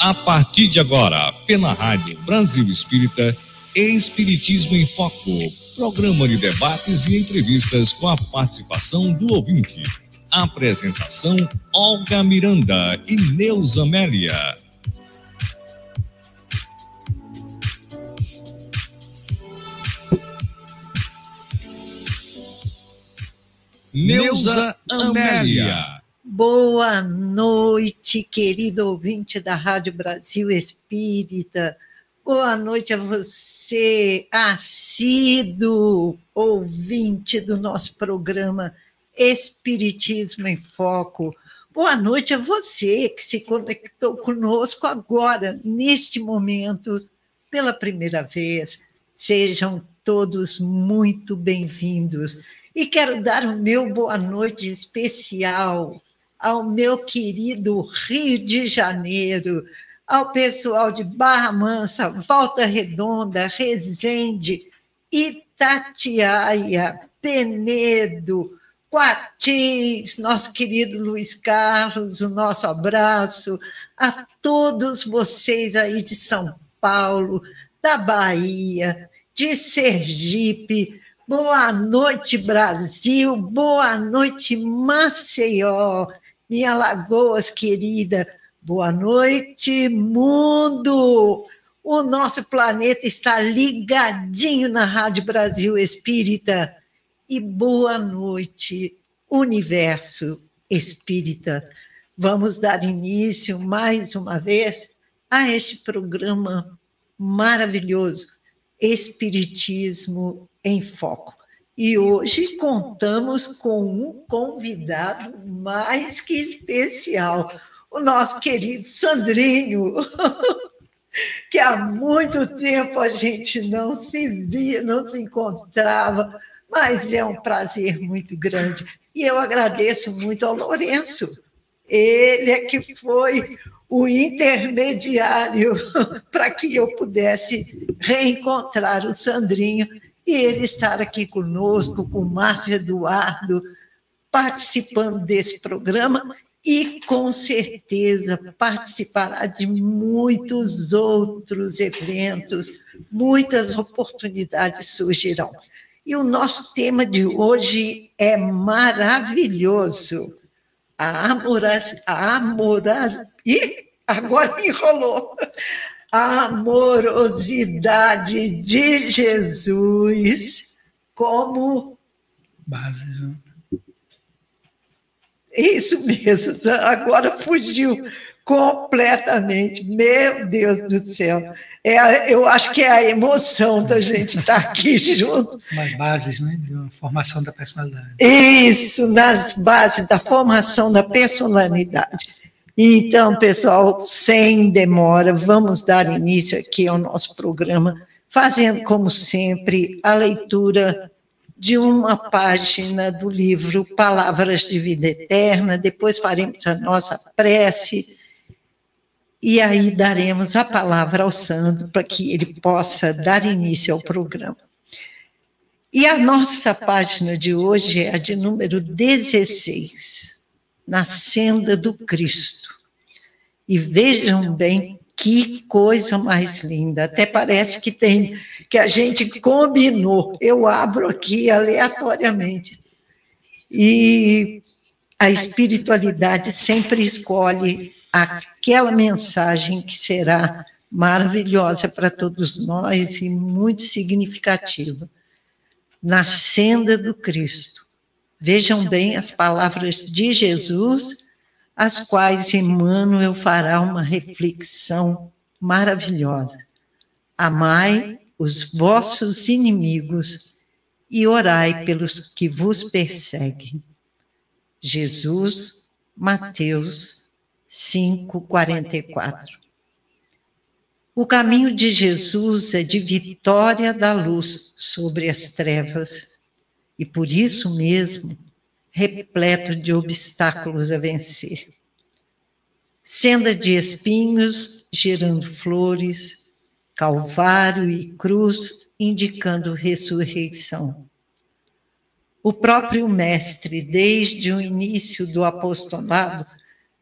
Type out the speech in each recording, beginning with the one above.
A partir de agora, pela Rádio Brasil Espírita, Espiritismo em Foco, programa de debates e entrevistas com a participação do ouvinte. Apresentação: Olga Miranda e Neuza Amélia. Neuza Amélia. Boa noite, querido ouvinte da Rádio Brasil Espírita. Boa noite a você, assíduo ouvinte do nosso programa Espiritismo em Foco. Boa noite a você que se conectou conosco agora, neste momento, pela primeira vez. Sejam todos muito bem-vindos. E quero dar o meu boa noite especial ao meu querido Rio de Janeiro, ao pessoal de Barra Mansa, Volta Redonda, Resende, Itatiaia, Penedo, Quatis, nosso querido Luiz Carlos, o nosso abraço a todos vocês aí de São Paulo, da Bahia, de Sergipe. Boa noite, Brasil. Boa noite, Maceió minha Lagoas querida. Boa noite, mundo! O nosso planeta está ligadinho na Rádio Brasil Espírita. E boa noite, universo espírita. Vamos dar início mais uma vez a este programa maravilhoso, Espiritismo em Foco. E hoje contamos com um convidado mais que especial, o nosso querido Sandrinho, que há muito tempo a gente não se via, não se encontrava, mas é um prazer muito grande. E eu agradeço muito ao Lourenço, ele é que foi o intermediário para que eu pudesse reencontrar o Sandrinho e ele estar aqui conosco, com o Márcio Eduardo, participando desse programa e, com certeza, participará de muitos outros eventos, muitas oportunidades surgirão. E o nosso tema de hoje é maravilhoso. A amoraz... A. Ih, agora enrolou a amorosidade de Jesus como base. Né? Isso mesmo, agora fugiu completamente. Meu Deus do céu. É, eu acho que é a emoção da gente estar aqui junto. Nas bases, né? De formação da personalidade. Isso, nas bases da formação da personalidade. Então, pessoal, sem demora, vamos dar início aqui ao nosso programa, fazendo, como sempre, a leitura de uma página do livro Palavras de Vida Eterna, depois faremos a nossa prece, e aí daremos a palavra ao Sandro para que ele possa dar início ao programa. E a nossa página de hoje é a de número 16 na senda do Cristo. E vejam bem que coisa mais linda. Até parece que tem que a gente combinou. Eu abro aqui aleatoriamente. E a espiritualidade sempre escolhe aquela mensagem que será maravilhosa para todos nós e muito significativa. Na senda do Cristo. Vejam bem as palavras de Jesus, as quais Emmanuel fará uma reflexão maravilhosa. Amai os vossos inimigos e orai pelos que vos perseguem. Jesus, Mateus 5:44. O caminho de Jesus é de vitória da luz sobre as trevas e por isso mesmo repleto de obstáculos a vencer. Senda de espinhos gerando flores, calvário e cruz indicando ressurreição. O próprio Mestre, desde o início do apostolado,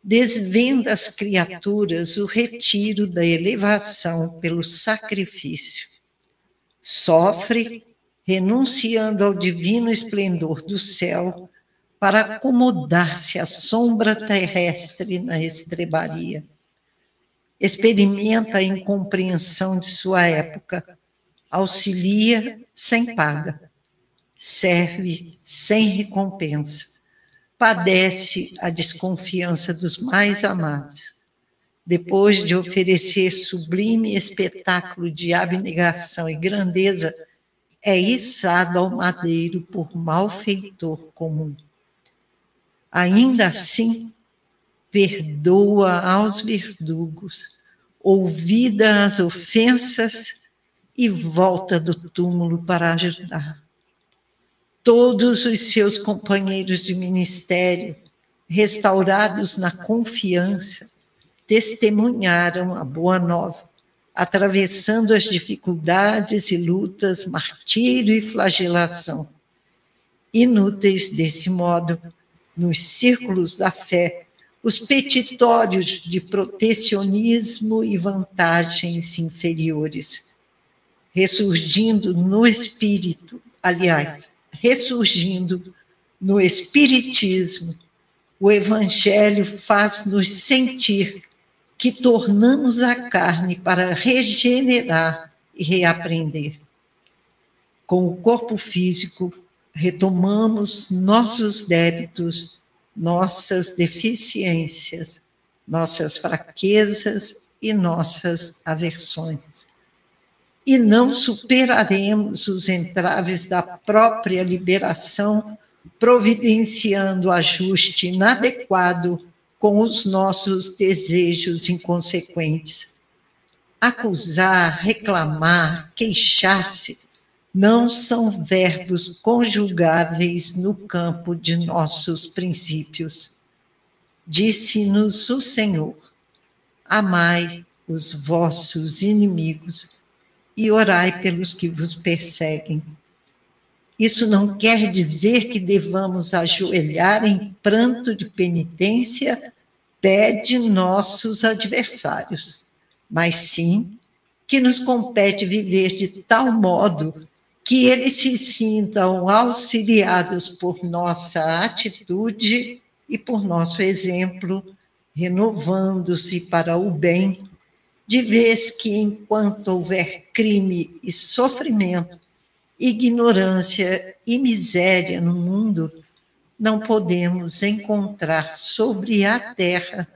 desvenda às criaturas o retiro da elevação pelo sacrifício. Sofre, renunciando ao divino esplendor do céu, para acomodar-se à sombra terrestre na estrebaria. Experimenta a incompreensão de sua época, auxilia sem paga, serve sem recompensa padece a desconfiança dos mais amados. Depois de oferecer sublime espetáculo de abnegação e grandeza, é içado ao madeiro por malfeitor comum. Ainda assim, perdoa aos verdugos, ouvida as ofensas e volta do túmulo para ajudar. todos os seus companheiros de ministério, restaurados na confiança, testemunharam a boa nova, atravessando as dificuldades e lutas, martírio e flagelação. Inúteis desse modo, nos círculos da fé, os petitórios de protecionismo e vantagens inferiores, ressurgindo no espírito, aliás, ressurgindo no Espiritismo, o Evangelho faz-nos sentir que tornamos a carne para regenerar e reaprender. Com o corpo físico, retomamos nossos débitos, nossas deficiências, nossas fraquezas e nossas aversões e não superaremos os entraves da própria liberação, providenciando ajuste inadequado com os nossos desejos inconsequentes. Acusar, reclamar, queixar-se não são verbos conjugáveis no campo de nossos princípios. Disse-nos o Senhor: Amai os vossos inimigos e orai pelos que vos perseguem. Isso não quer dizer que devamos ajoelhar em pranto de penitência pede nossos adversários, mas sim que nos compete viver de tal modo que eles se sintam auxiliados por nossa atitude e por nosso exemplo, renovando-se para o bem de vez que, enquanto houver crime e sofrimento, ignorância e miséria no mundo, não podemos encontrar sobre a terra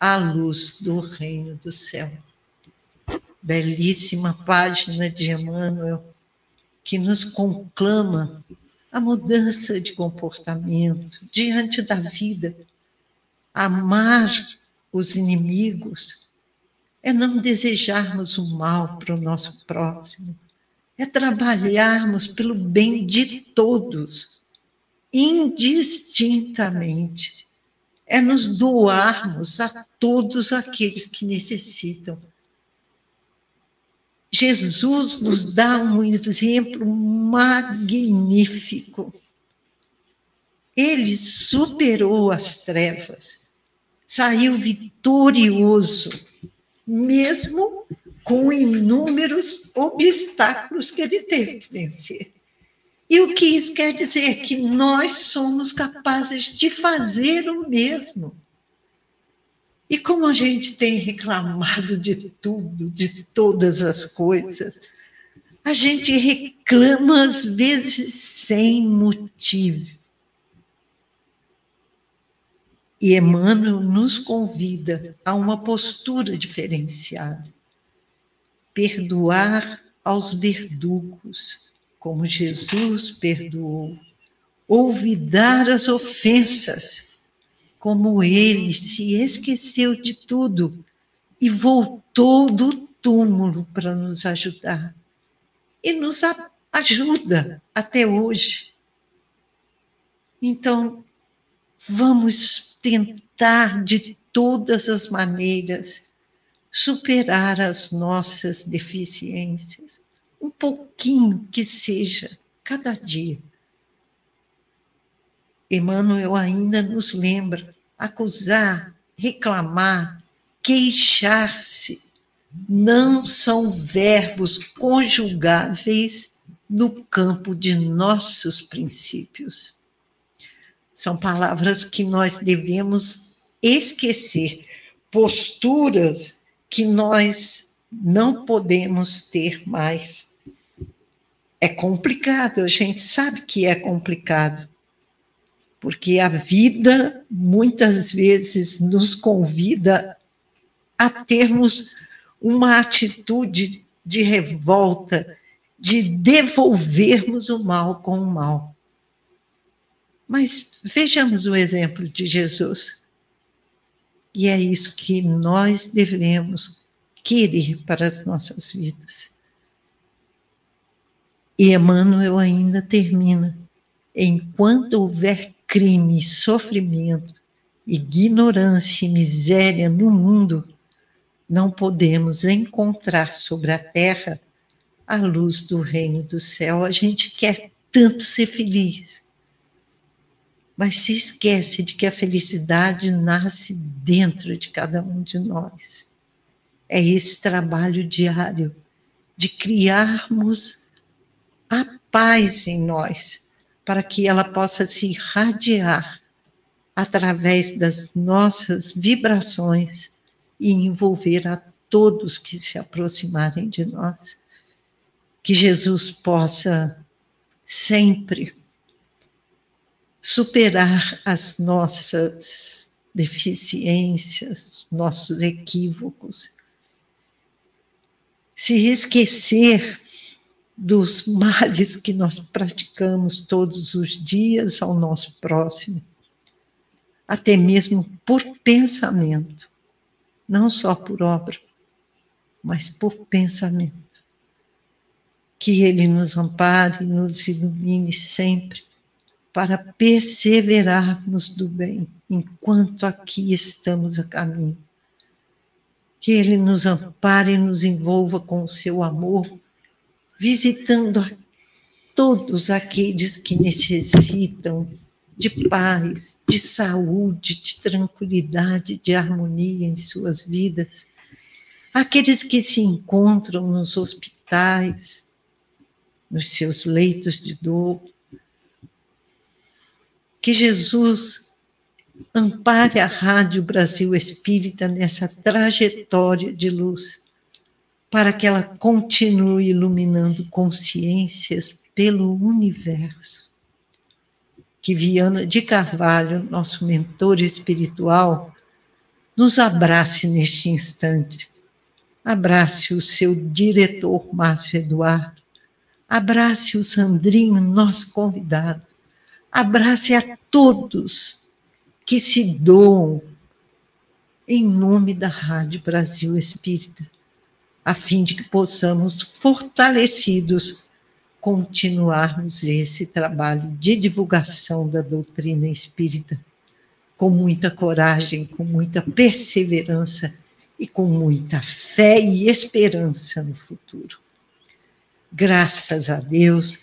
a luz do reino do céu. Belíssima página de Emmanuel, que nos conclama a mudança de comportamento diante da vida, amar os inimigos, é não desejarmos o mal para o nosso próximo, é trabalharmos pelo bem de todos, indistintamente, é nos doarmos a todos aqueles que necessitam. Jesus nos dá um exemplo magnífico. Ele superou as trevas, saiu vitorioso mesmo com inúmeros obstáculos que ele teve que vencer. E o que isso quer dizer? Que nós somos capazes de fazer o mesmo. E como a gente tem reclamado de tudo, de todas as coisas, a gente reclama às vezes sem motivo. E Emmanuel nos convida a uma postura diferenciada. Perdoar aos verdugos, como Jesus perdoou. Olvidar as ofensas, como ele se esqueceu de tudo e voltou do túmulo para nos ajudar. E nos ajuda até hoje. Então, vamos tentar de todas as maneiras superar as nossas deficiências, um pouquinho que seja, cada dia. Emmanuel ainda nos lembra: acusar, reclamar, queixar-se não são verbos conjugáveis no campo de nossos princípios. São palavras que nós devemos esquecer, posturas que nós não podemos ter mais. É complicado, a gente sabe que é complicado, porque a vida muitas vezes nos convida a termos uma atitude de revolta, de devolvermos o mal com o mal. Mas vejamos o exemplo de Jesus. E é isso que nós devemos querer para as nossas vidas. E Emmanuel ainda termina: enquanto houver crime, sofrimento, ignorância e miséria no mundo, não podemos encontrar sobre a terra a luz do reino do céu. A gente quer tanto ser feliz, mas se esquece de que a felicidade nasce dentro de cada um de nós. É esse trabalho diário de criarmos a paz em nós, para que ela possa se irradiar através das nossas vibrações e envolver a todos que se aproximarem de nós. Que Jesus possa sempre superar as nossas deficiências, nossos equívocos, se esquecer dos males que nós praticamos todos os dias ao nosso próximo, até mesmo por pensamento não só por obra, mas por pensamento. Que Ele nos ampare, nos ilumine sempre, para perseverarmos do bem, enquanto aqui estamos a caminho. Que Ele nos ampare e nos envolva com o seu amor, visitando a todos aqueles que necessitam de paz, de saúde, de tranquilidade, de harmonia em suas vidas. Aqueles que se encontram nos hospitais, nos seus leitos de dor. Que Jesus ampare a Rádio Brasil Espírita nessa trajetória de luz, para que ela continue iluminando consciências pelo universo que Viana de Carvalho, nosso mentor espiritual, nos abrace neste instante. Abrace o seu diretor, Márcio Eduardo. Abrace o Sandrinho, nosso convidado. Abrace a todos que se doam em nome da Rádio Brasil Espírita, a fim de que possamos, fortalecidos, continuarmos esse trabalho de divulgação da doutrina espírita com muita coragem, com muita perseverança e com muita fé e esperança no futuro. Graças a Deus,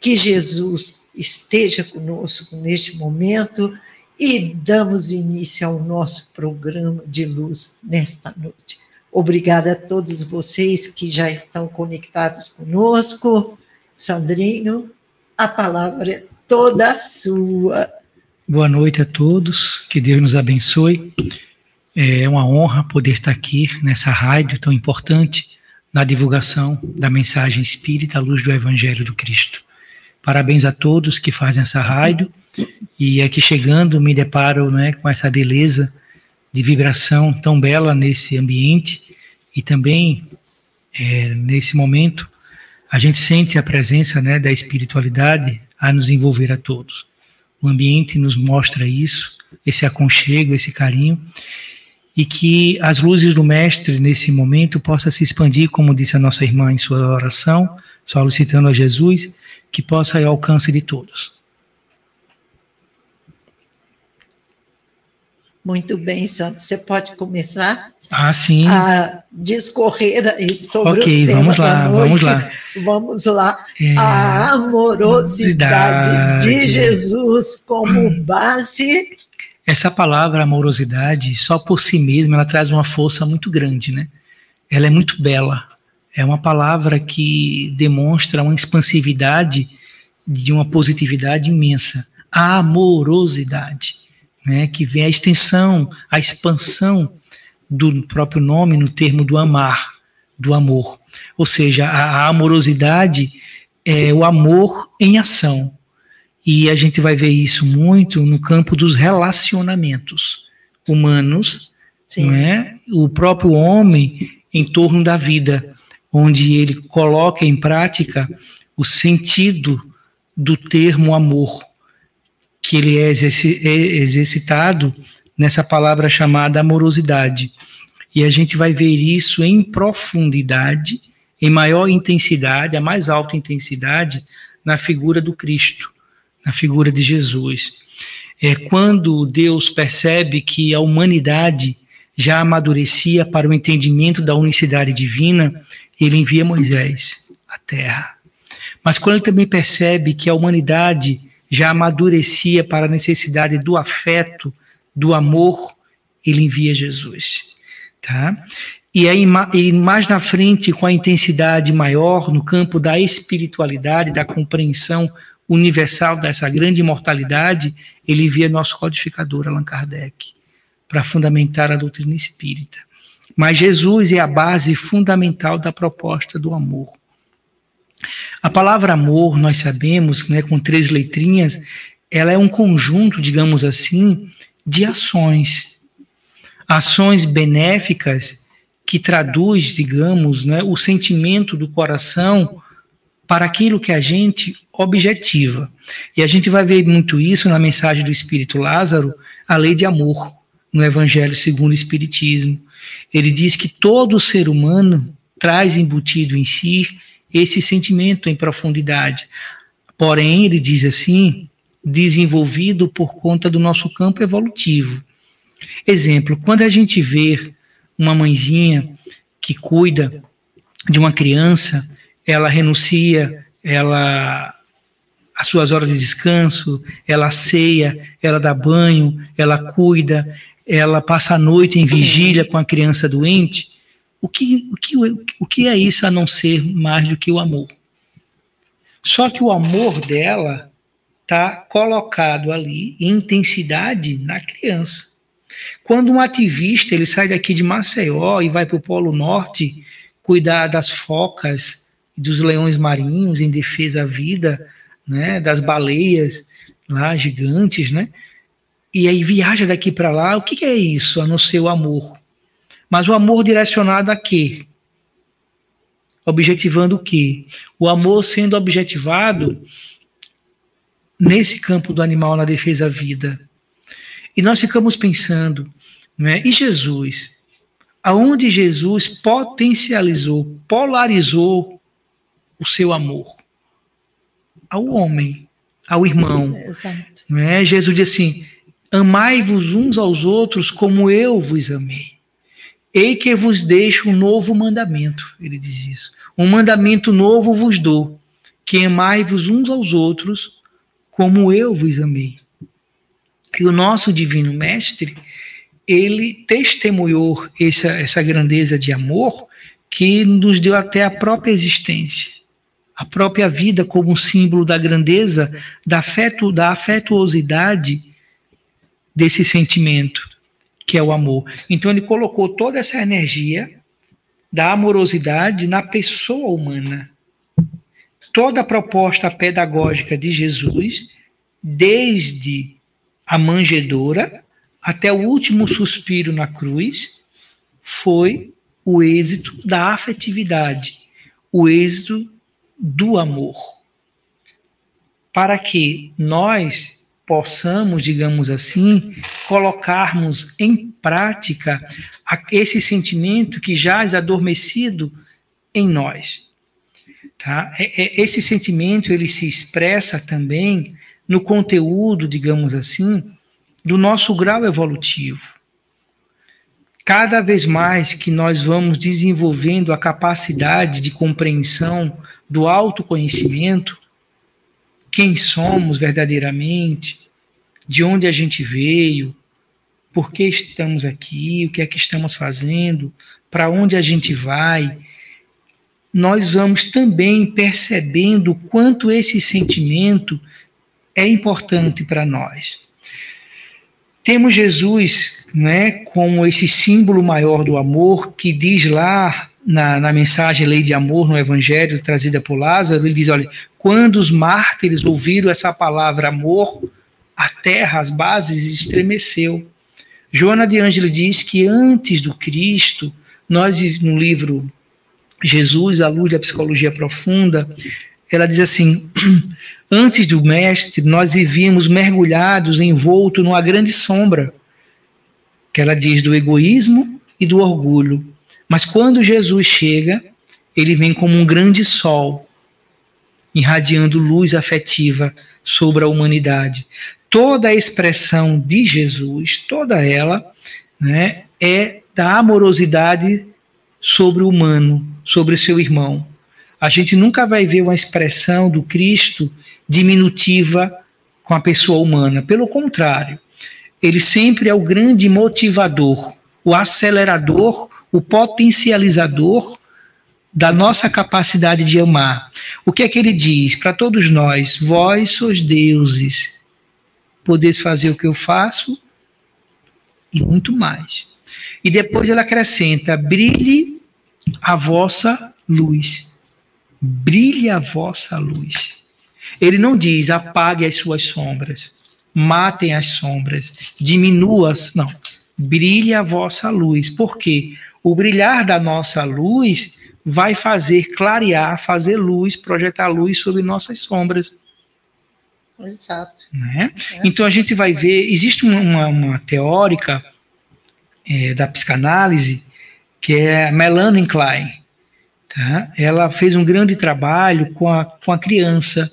que Jesus esteja conosco neste momento e damos início ao nosso programa de luz nesta noite. Obrigada a todos vocês que já estão conectados conosco. Sandrinho, a palavra é toda sua. Boa noite a todos, que Deus nos abençoe. É uma honra poder estar aqui nessa rádio tão importante na divulgação da mensagem espírita à luz do Evangelho do Cristo. Parabéns a todos que fazem essa rádio e aqui chegando me deparo né, com essa beleza de vibração tão bela nesse ambiente e também é, nesse momento a gente sente a presença né, da espiritualidade a nos envolver a todos. O ambiente nos mostra isso, esse aconchego, esse carinho, e que as luzes do Mestre nesse momento possa se expandir, como disse a nossa irmã em sua oração, solicitando a Jesus, que possa ir ao alcance de todos. Muito bem, Santos. Você pode começar ah, sim. a discorrer aí sobre okay, o tema vamos lá, da noite. Vamos lá. Vamos lá. É, a amorosidade de Jesus como base. Essa palavra amorosidade, só por si mesma, ela traz uma força muito grande, né? Ela é muito bela. É uma palavra que demonstra uma expansividade de uma positividade imensa. A amorosidade né, que vem a extensão, a expansão do próprio nome no termo do amar, do amor. Ou seja, a, a amorosidade é o amor em ação. E a gente vai ver isso muito no campo dos relacionamentos humanos, não é? o próprio homem em torno da vida, onde ele coloca em prática o sentido do termo amor que ele é, é exercitado nessa palavra chamada amorosidade. E a gente vai ver isso em profundidade, em maior intensidade, a mais alta intensidade, na figura do Cristo, na figura de Jesus. É quando Deus percebe que a humanidade já amadurecia para o entendimento da unicidade divina, ele envia Moisés à terra. Mas quando ele também percebe que a humanidade já amadurecia para a necessidade do afeto, do amor, ele envia Jesus. Tá? E aí, e mais na frente, com a intensidade maior, no campo da espiritualidade, da compreensão universal dessa grande imortalidade, ele envia nosso codificador, Allan Kardec, para fundamentar a doutrina espírita. Mas Jesus é a base fundamental da proposta do amor. A palavra amor, nós sabemos, né, com três letrinhas, ela é um conjunto, digamos assim, de ações. Ações benéficas que traduz, digamos, né, o sentimento do coração para aquilo que a gente objetiva. E a gente vai ver muito isso na mensagem do Espírito Lázaro, a lei de amor, no Evangelho segundo o Espiritismo. Ele diz que todo ser humano traz embutido em si esse sentimento em profundidade. Porém, ele diz assim, desenvolvido por conta do nosso campo evolutivo. Exemplo, quando a gente vê uma mãezinha que cuida de uma criança, ela renuncia, ela as suas horas de descanso, ela ceia, ela dá banho, ela cuida, ela passa a noite em vigília com a criança doente. O que, o, que, o que é isso a não ser mais do que o amor? Só que o amor dela está colocado ali em intensidade na criança. Quando um ativista ele sai daqui de Maceió e vai para o Polo Norte cuidar das focas dos leões marinhos em defesa à vida, né, das baleias lá gigantes, né? E aí viaja daqui para lá. O que, que é isso a não ser o amor? Mas o amor direcionado a quê? Objetivando o quê? O amor sendo objetivado nesse campo do animal na defesa à vida. E nós ficamos pensando, né? E Jesus? Aonde Jesus potencializou, polarizou o seu amor? Ao homem, ao irmão. Exato. Né? Jesus diz assim: Amai-vos uns aos outros como eu vos amei. Ei que vos deixo um novo mandamento, ele diz isso. Um mandamento novo vos dou, que amai-vos uns aos outros, como eu vos amei. E o nosso divino mestre, ele testemunhou essa, essa grandeza de amor que nos deu até a própria existência, a própria vida como símbolo da grandeza, da, da afetuosidade desse sentimento que é o amor. Então ele colocou toda essa energia da amorosidade na pessoa humana. Toda a proposta pedagógica de Jesus, desde a manjedoura até o último suspiro na cruz, foi o êxito da afetividade, o êxito do amor. Para que nós possamos, digamos assim, colocarmos em prática esse sentimento que jaz adormecido em nós. Tá? É, é, esse sentimento ele se expressa também no conteúdo, digamos assim, do nosso grau evolutivo. Cada vez mais que nós vamos desenvolvendo a capacidade de compreensão do autoconhecimento, quem somos verdadeiramente, de onde a gente veio, por que estamos aqui, o que é que estamos fazendo, para onde a gente vai, nós vamos também percebendo o quanto esse sentimento é importante para nós. Temos Jesus né, como esse símbolo maior do amor, que diz lá na, na mensagem Lei de Amor, no Evangelho trazida por Lázaro, ele diz: olha, quando os mártires ouviram essa palavra amor, a terra, as bases estremeceu. Joana de Ângelo diz que antes do Cristo, nós, no livro Jesus, a luz da psicologia profunda, ela diz assim: antes do Mestre, nós vivíamos mergulhados, envolto numa grande sombra, que ela diz do egoísmo e do orgulho. Mas quando Jesus chega, ele vem como um grande sol, irradiando luz afetiva sobre a humanidade. Toda a expressão de Jesus, toda ela, né, é da amorosidade sobre o humano, sobre o seu irmão. A gente nunca vai ver uma expressão do Cristo diminutiva com a pessoa humana. Pelo contrário, ele sempre é o grande motivador, o acelerador o potencializador da nossa capacidade de amar. O que é que ele diz para todos nós? Vós sois deuses, podeis fazer o que eu faço e muito mais. E depois ele acrescenta: brilhe a vossa luz. Brilhe a vossa luz. Ele não diz apague as suas sombras, matem as sombras, diminua-as. Não. Brilhe a vossa luz. Por quê? o brilhar da nossa luz vai fazer clarear, fazer luz, projetar luz sobre nossas sombras. Exato. Né? É. Então a gente vai ver, existe uma, uma teórica é, da psicanálise que é Melanie Klein. Tá? Ela fez um grande trabalho com a, com a criança.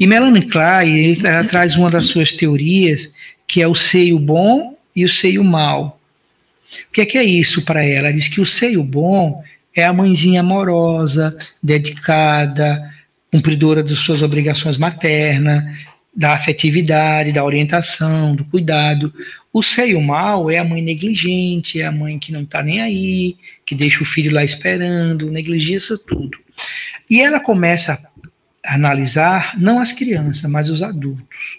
E Melanie Klein ele, ela traz uma das suas teorias que é o seio bom e o seio mal. O que é, que é isso para ela? Ela diz que o seio bom é a mãezinha amorosa, dedicada, cumpridora das suas obrigações maternas, da afetividade, da orientação, do cuidado. O seio mal é a mãe negligente, é a mãe que não está nem aí, que deixa o filho lá esperando, negligencia tudo. E ela começa a analisar não as crianças, mas os adultos.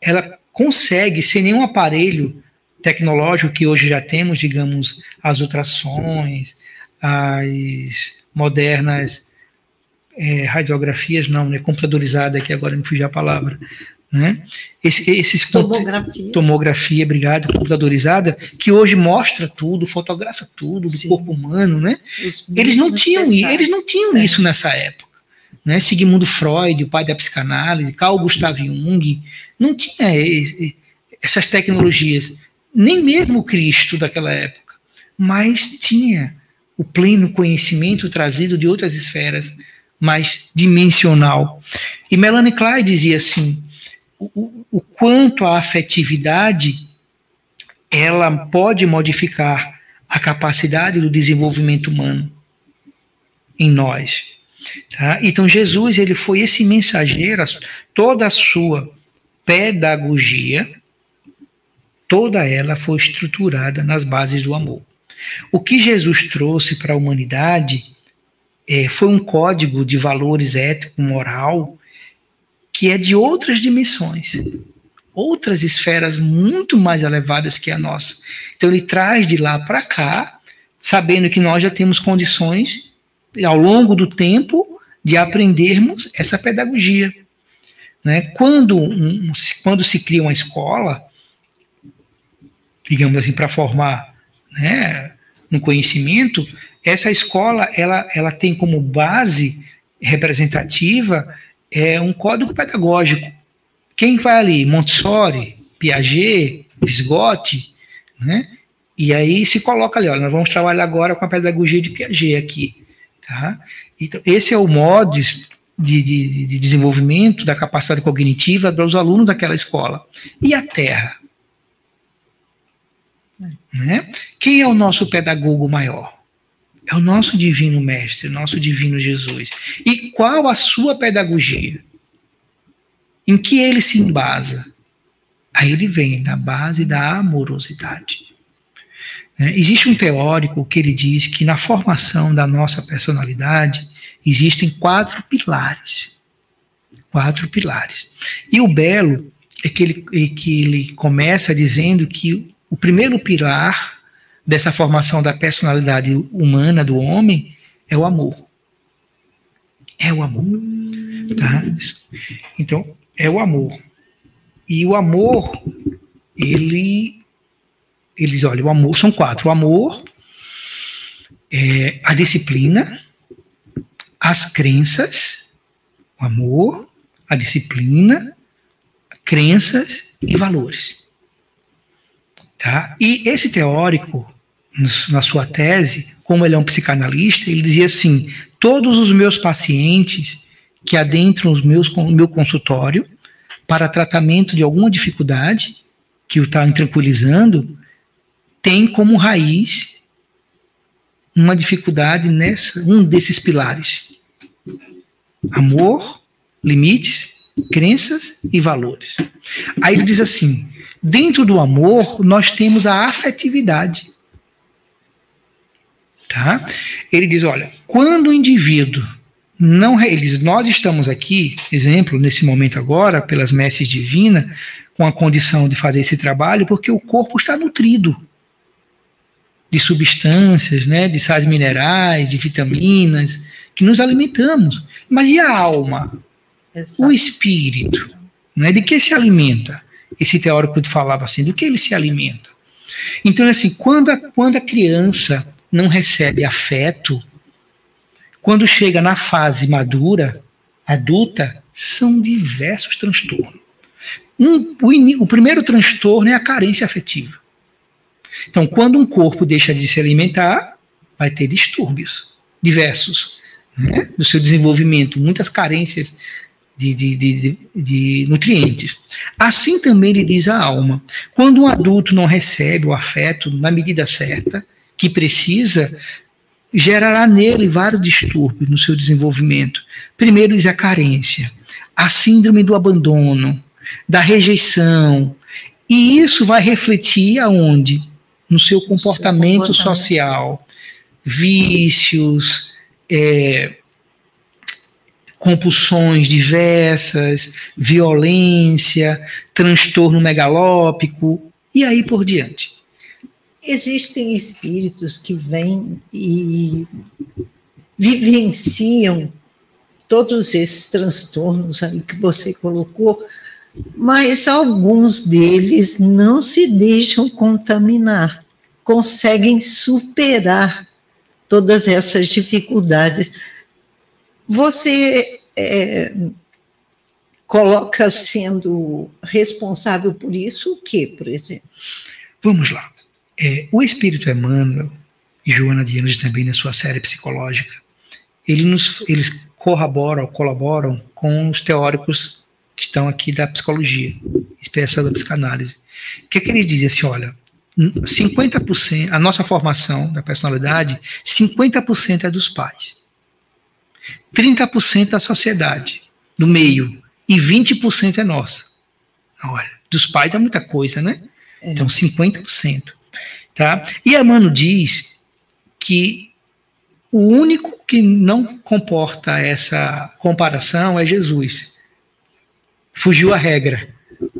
Ela consegue, sem nenhum aparelho tecnológico que hoje já temos, digamos, as ultrações, as modernas é, radiografias, não, né, computadorizada, que agora me fugiu a palavra, né? Esse, esses tomografia, tomografia, obrigado, computadorizada, que hoje mostra tudo, fotografa tudo do Sim. corpo humano, né? eles não tinham, eles não tinham é. isso nessa época. Né? Sigmund Freud, o pai da psicanálise, Carl Gustav Jung, não tinha essas tecnologias nem mesmo Cristo daquela época, mas tinha o pleno conhecimento trazido de outras esferas, mais dimensional. E Melanie Klein dizia assim: o, o quanto a afetividade ela pode modificar a capacidade do desenvolvimento humano em nós. Tá? Então Jesus ele foi esse mensageiro, toda a sua pedagogia toda ela foi estruturada nas bases do amor. O que Jesus trouxe para a humanidade é, foi um código de valores ético, moral, que é de outras dimensões, outras esferas muito mais elevadas que a nossa. Então ele traz de lá para cá, sabendo que nós já temos condições, ao longo do tempo, de aprendermos essa pedagogia. Né? Quando, um, quando se cria uma escola, digamos assim, para formar né, no conhecimento, essa escola ela, ela tem como base representativa é um código pedagógico. Quem vai ali? Montessori, Piaget, Visgotti, né? E aí se coloca ali, olha, nós vamos trabalhar agora com a pedagogia de Piaget aqui, tá? Então, esse é o modos de, de, de desenvolvimento da capacidade cognitiva dos alunos daquela escola. E a Terra? Né? Quem é o nosso pedagogo maior? É o nosso divino mestre, nosso divino Jesus. E qual a sua pedagogia? Em que ele se embasa? Aí ele vem na base da amorosidade. Né? Existe um teórico que ele diz que na formação da nossa personalidade existem quatro pilares. Quatro pilares. E o belo é que ele, é que ele começa dizendo que o primeiro pilar dessa formação da personalidade humana do homem é o amor. É o amor. Tá? Então, é o amor. E o amor, ele. Eles, olha, o amor são quatro: o amor, é, a disciplina, as crenças, o amor, a disciplina, crenças e valores. Tá? E esse teórico, na sua tese, como ele é um psicanalista, ele dizia assim: todos os meus pacientes que adentram os meus, o meu consultório para tratamento de alguma dificuldade que o está intranquilizando, tem como raiz uma dificuldade nessa um desses pilares: amor, limites, crenças e valores. Aí ele diz assim: dentro do amor nós temos a afetividade. Tá? Ele diz: olha, quando o indivíduo não eles nós estamos aqui, exemplo, nesse momento agora, pelas messes divinas, com a condição de fazer esse trabalho, porque o corpo está nutrido de substâncias, né, de sais minerais, de vitaminas, que nos alimentamos. Mas e a alma? Exato. O espírito, né, de que se alimenta? Esse teórico falava assim, do que ele se alimenta? Então, assim, quando a, quando a criança não recebe afeto, quando chega na fase madura, adulta, são diversos transtornos. Um, o, o primeiro transtorno é a carência afetiva. Então, quando um corpo deixa de se alimentar, vai ter distúrbios diversos né, do seu desenvolvimento, muitas carências de, de, de, de, nutrientes. Assim também ele diz a alma. Quando um adulto não recebe o afeto na medida certa, que precisa, gerará nele vários distúrbios no seu desenvolvimento. Primeiro diz a carência, a síndrome do abandono, da rejeição. E isso vai refletir aonde? No seu comportamento, comportamento. social, vícios, é, compulsões diversas, violência, transtorno megalópico e aí por diante. Existem espíritos que vêm e vivenciam todos esses transtornos aí que você colocou, mas alguns deles não se deixam contaminar, conseguem superar todas essas dificuldades. Você é, coloca sendo responsável por isso o que, por exemplo? Vamos lá. É, o espírito Emmanuel e Joana Dianos também na sua série psicológica, ele nos, eles corroboram, colaboram com os teóricos que estão aqui da psicologia, especial da psicanálise. O que, é que eles dizem assim, olha, 50%, a nossa formação da personalidade, 50% é dos pais, 30% da sociedade, do meio, e 20% é nossa. Olha, dos pais é muita coisa, né? É. Então, 50%. Tá? E Emmanuel diz que o único que não comporta essa comparação é Jesus. Fugiu a regra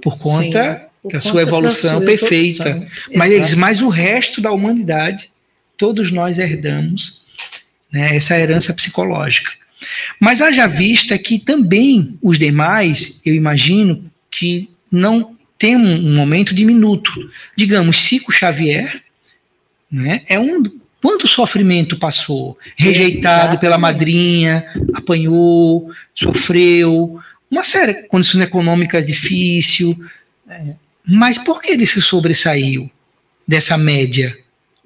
por conta Sim, da sua evolução da sua perfeita. Evolução. Mas eles, mas o resto da humanidade, todos nós herdamos né, essa herança psicológica. Mas haja vista que também os demais, eu imagino que não tem um, momento diminuto. Digamos, Chico Xavier né? É um quanto sofrimento passou, rejeitado pela madrinha, apanhou, sofreu, uma série de condições econômicas difícil. É. Mas por que ele se sobressaiu dessa média?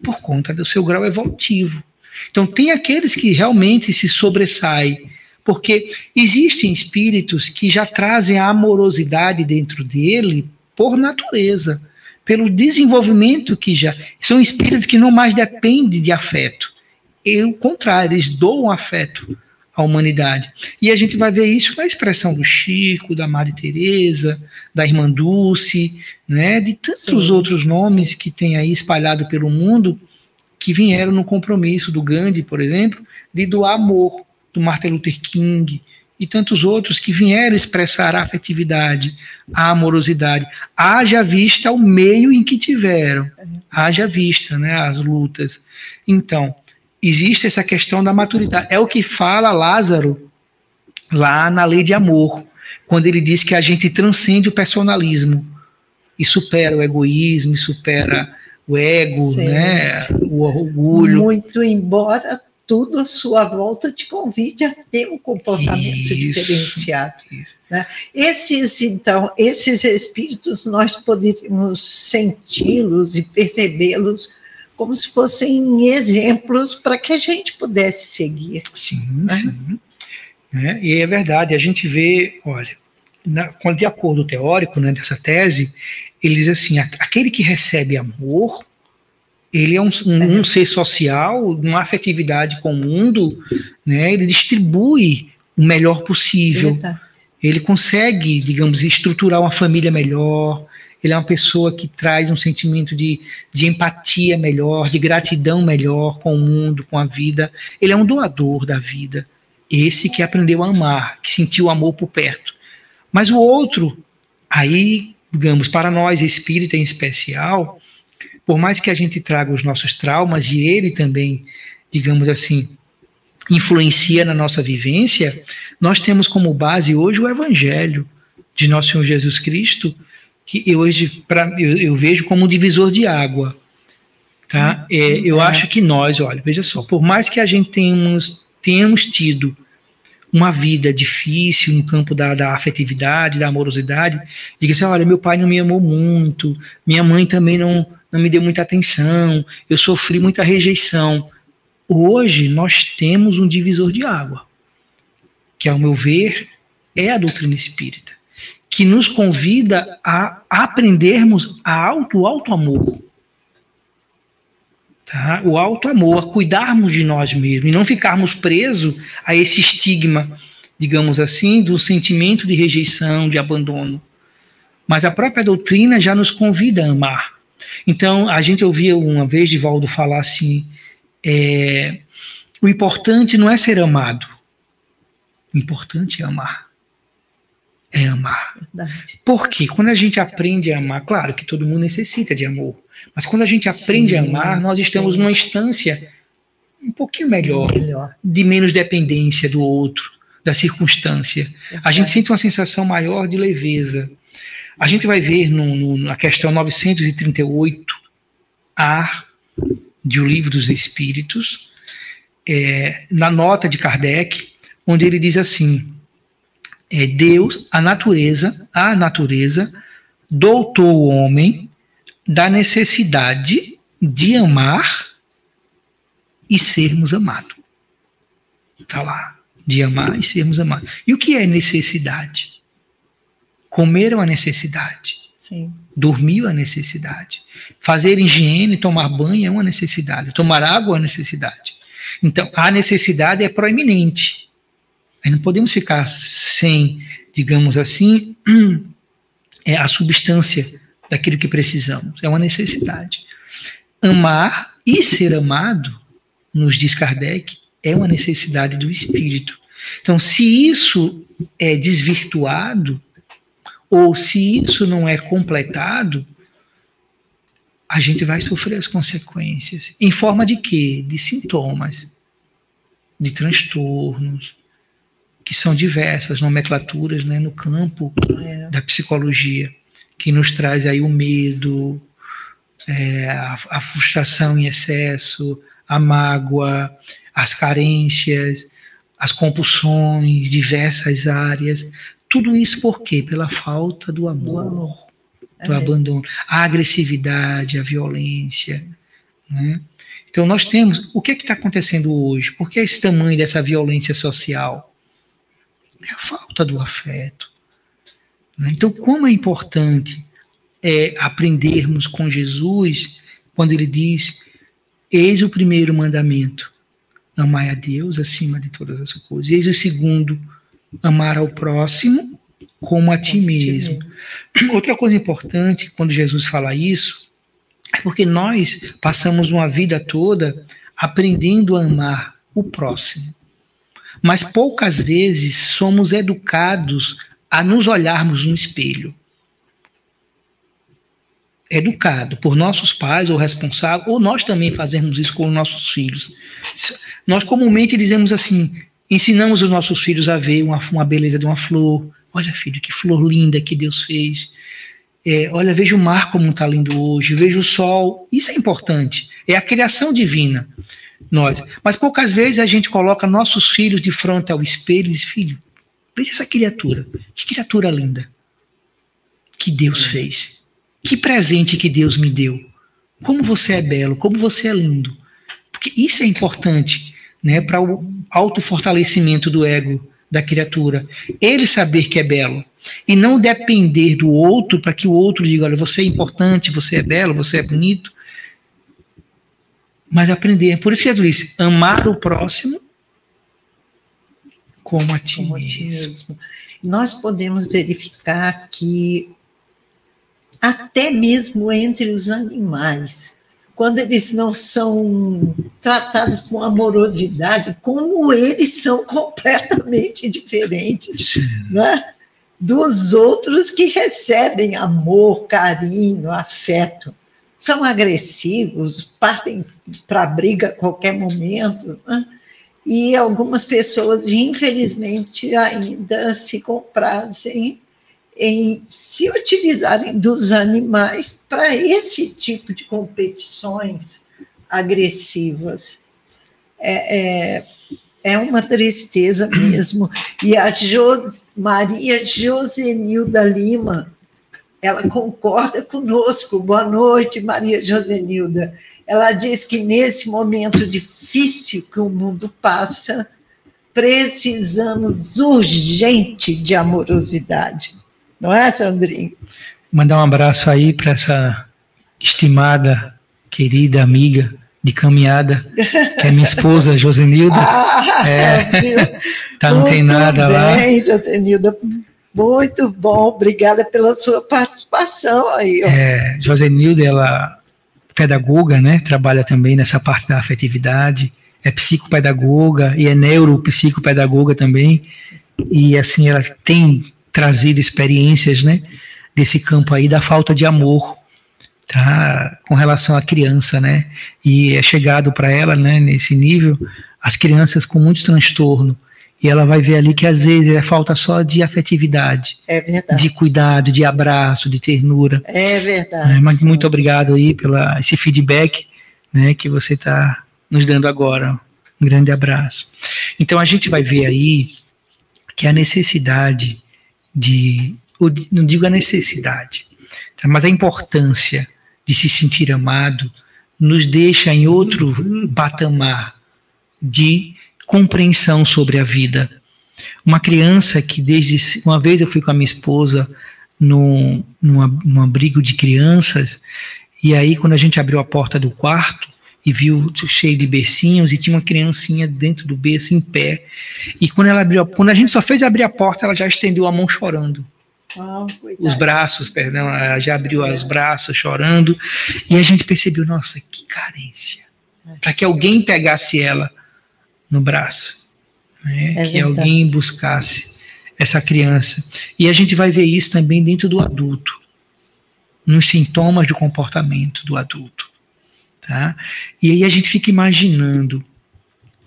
Por conta do seu grau evolutivo. Então, tem aqueles que realmente se sobressaem, porque existem espíritos que já trazem a amorosidade dentro dele por natureza, pelo desenvolvimento que já. São espíritos que não mais dependem de afeto. E o contrário, eles doam afeto à humanidade. E a gente vai ver isso na expressão do Chico, da Maria Teresa, da Irmã Dulce, né, de tantos sim, outros nomes sim. que tem aí espalhado pelo mundo que vieram no compromisso do Gandhi, por exemplo, de doar amor, do Martin Luther King e tantos outros que vieram expressar a afetividade, a amorosidade. Haja vista o meio em que tiveram, haja vista né, as lutas. Então, existe essa questão da maturidade. É o que fala Lázaro lá na lei de amor, quando ele diz que a gente transcende o personalismo e supera o egoísmo, e supera o ego, sim, né, sim. o orgulho. Muito embora tudo à sua volta te convide a ter um comportamento isso, diferenciado. Isso. Né? Esses, então, esses espíritos, nós poderíamos senti-los e percebê-los como se fossem exemplos para que a gente pudesse seguir. Sim, né? sim. É, e é verdade, a gente vê, olha, na, de acordo teórico né, dessa tese, ele diz assim: aquele que recebe amor, ele é um, um, um, ser social, uma afetividade com o mundo, né? Ele distribui o melhor possível. Verdade. Ele consegue, digamos, estruturar uma família melhor. Ele é uma pessoa que traz um sentimento de, de empatia melhor, de gratidão melhor com o mundo, com a vida. Ele é um doador da vida. Esse que aprendeu a amar, que sentiu amor por perto. Mas o outro, aí digamos, para nós espírita em especial, por mais que a gente traga os nossos traumas e ele também, digamos assim, influencia na nossa vivência, nós temos como base hoje o Evangelho de nosso Senhor Jesus Cristo, que eu hoje pra, eu, eu vejo como um divisor de água. Tá? É, eu é. acho que nós, olha, veja só, por mais que a gente tenhamos, tenhamos tido uma vida difícil no campo da, da afetividade, da amorosidade, diga assim: olha, meu pai não me amou muito, minha mãe também não, não me deu muita atenção, eu sofri muita rejeição. Hoje nós temos um divisor de água, que, ao meu ver, é a doutrina espírita, que nos convida a aprendermos a auto, auto amor Tá? O alto amor, cuidarmos de nós mesmos e não ficarmos presos a esse estigma, digamos assim, do sentimento de rejeição, de abandono. Mas a própria doutrina já nos convida a amar. Então, a gente ouvia uma vez Divaldo falar assim: é, o importante não é ser amado, o importante é amar é amar. Verdade. Porque quando a gente aprende a amar, claro que todo mundo necessita de amor, mas quando a gente aprende sim, a amar, nós estamos sim. numa instância um pouquinho melhor, melhor, de menos dependência do outro, da circunstância. Verdade. A gente sente uma sensação maior de leveza. A gente vai ver no, no, na questão 938A de O Livro dos Espíritos, é, na nota de Kardec, onde ele diz assim: é Deus, a natureza, a natureza doutou o homem da necessidade de amar e sermos amados. Está lá, de amar e sermos amados. E o que é necessidade? Comer é uma necessidade. Sim. Dormir é uma necessidade. Fazer higiene, tomar banho é uma necessidade. Tomar água é uma necessidade. Então, a necessidade é proeminente. Não podemos ficar sem, digamos assim, é a substância daquilo que precisamos. É uma necessidade. Amar e ser amado, nos diz Kardec, é uma necessidade do espírito. Então, se isso é desvirtuado, ou se isso não é completado, a gente vai sofrer as consequências. Em forma de quê? De sintomas, de transtornos, que são diversas nomenclaturas né, no campo é. da psicologia, que nos traz aí o medo, é, a, a, frustração em excesso, a mágoa, as carências, as compulsões, diversas áreas. Tudo isso por quê? Pela falta do amor, do, amor. do é. abandono, a agressividade, a violência. Né? Então, nós temos. O que é está acontecendo hoje? Por que esse tamanho dessa violência social? É a falta do afeto. Né? Então, como é importante é, aprendermos com Jesus quando ele diz: Eis o primeiro mandamento, amai a Deus acima de todas as coisas. Eis o segundo, amar ao próximo como a ti mesmo. Outra coisa importante quando Jesus fala isso é porque nós passamos uma vida toda aprendendo a amar o próximo. Mas poucas vezes somos educados a nos olharmos no espelho. Educado por nossos pais ou responsáveis, ou nós também fazemos isso com nossos filhos. Nós comumente dizemos assim: ensinamos os nossos filhos a ver uma, uma beleza de uma flor. Olha, filho, que flor linda que Deus fez. É, olha, veja o mar como está lindo hoje, veja o sol. Isso é importante. É a criação divina. Nós. Mas poucas vezes a gente coloca nossos filhos de frente ao espelho e diz: Filho, veja essa criatura. Que criatura linda que Deus fez. Que presente que Deus me deu. Como você é belo, como você é lindo. Porque isso é importante né, para o autofortalecimento do ego da criatura. Ele saber que é belo e não depender do outro para que o outro diga: olha, você é importante, você é belo, você é bonito. Mas aprender. Por isso que Jesus disse: amar o próximo como a ti, como mesmo. ti mesmo. Nós podemos verificar que até mesmo entre os animais, quando eles não são tratados com amorosidade, como eles são completamente diferentes né, dos outros que recebem amor, carinho, afeto. São agressivos, partem para briga a qualquer momento. Né? E algumas pessoas, infelizmente, ainda se comprazem em se utilizarem dos animais para esse tipo de competições agressivas. É, é, é uma tristeza mesmo. E a Jos, Maria Josenilda Lima, ela concorda conosco. Boa noite, Maria Josenilda. Ela diz que nesse momento difícil que o mundo passa, precisamos urgente de amorosidade não é, Sandrinho? Mandar um abraço aí para essa estimada, querida amiga de caminhada, que é minha esposa, Josenilda. ah, é, tá antenada lá. bem, Josenilda. Muito bom, obrigada pela sua participação aí. É, Josenilda, ela é pedagoga, né? Trabalha também nessa parte da afetividade, é psicopedagoga e é neuropsicopedagoga também. E assim, ela tem trazido experiências, né, desse campo aí da falta de amor, tá, com relação à criança, né, e é chegado para ela, né, nesse nível, as crianças com muito transtorno, e ela vai ver ali que às vezes é falta só de afetividade, é verdade. de cuidado, de abraço, de ternura. É verdade. É, mas muito obrigado aí pela esse feedback, né, que você está nos dando agora. Um grande abraço. Então a gente vai ver aí que a necessidade de, não digo a necessidade, tá? mas a importância de se sentir amado nos deixa em outro patamar de compreensão sobre a vida. Uma criança que desde uma vez eu fui com a minha esposa num, numa, num abrigo de crianças e aí quando a gente abriu a porta do quarto e viu cheio de bercinhos e tinha uma criancinha dentro do berço em pé. E quando ela abriu, quando a gente só fez abrir a porta, ela já estendeu a mão chorando. Oh, os braços, perdão, ela já abriu é. os braços chorando. E a gente percebeu, nossa, que carência. É. Para que alguém pegasse ela no braço. Né? É que alguém buscasse essa criança. E a gente vai ver isso também dentro do adulto, nos sintomas do comportamento do adulto. Tá? E aí a gente fica imaginando,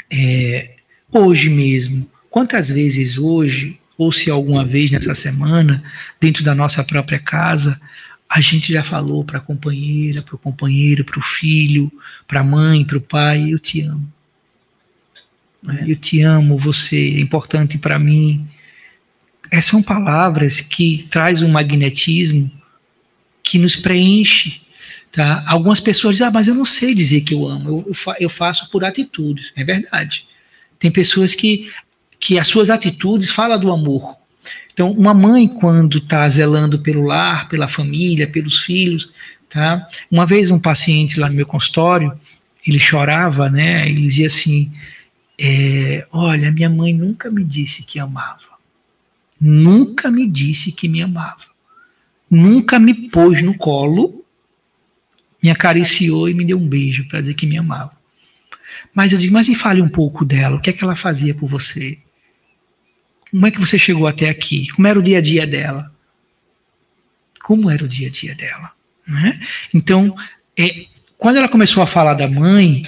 é, hoje mesmo, quantas vezes hoje, ou se alguma vez nessa semana, dentro da nossa própria casa, a gente já falou para a companheira, para o companheiro, para o filho, para a mãe, para o pai, eu te amo. É. Eu te amo, você é importante para mim. essas são palavras que traz um magnetismo que nos preenche. Tá? Algumas pessoas dizem, ah, mas eu não sei dizer que eu amo, eu, eu faço por atitudes. É verdade. Tem pessoas que, que as suas atitudes falam do amor. Então, uma mãe, quando está zelando pelo lar, pela família, pelos filhos, tá? Uma vez um paciente lá no meu consultório, ele chorava, né? Ele dizia assim: é, Olha, minha mãe nunca me disse que amava. Nunca me disse que me amava. Nunca me pôs no colo, me acariciou e me deu um beijo para dizer que me amava. Mas eu digo, mas me fale um pouco dela, o que é que ela fazia por você? Como é que você chegou até aqui? Como era o dia a dia dela? Como era o dia a dia dela? Né? Então, é, quando ela começou a falar da mãe,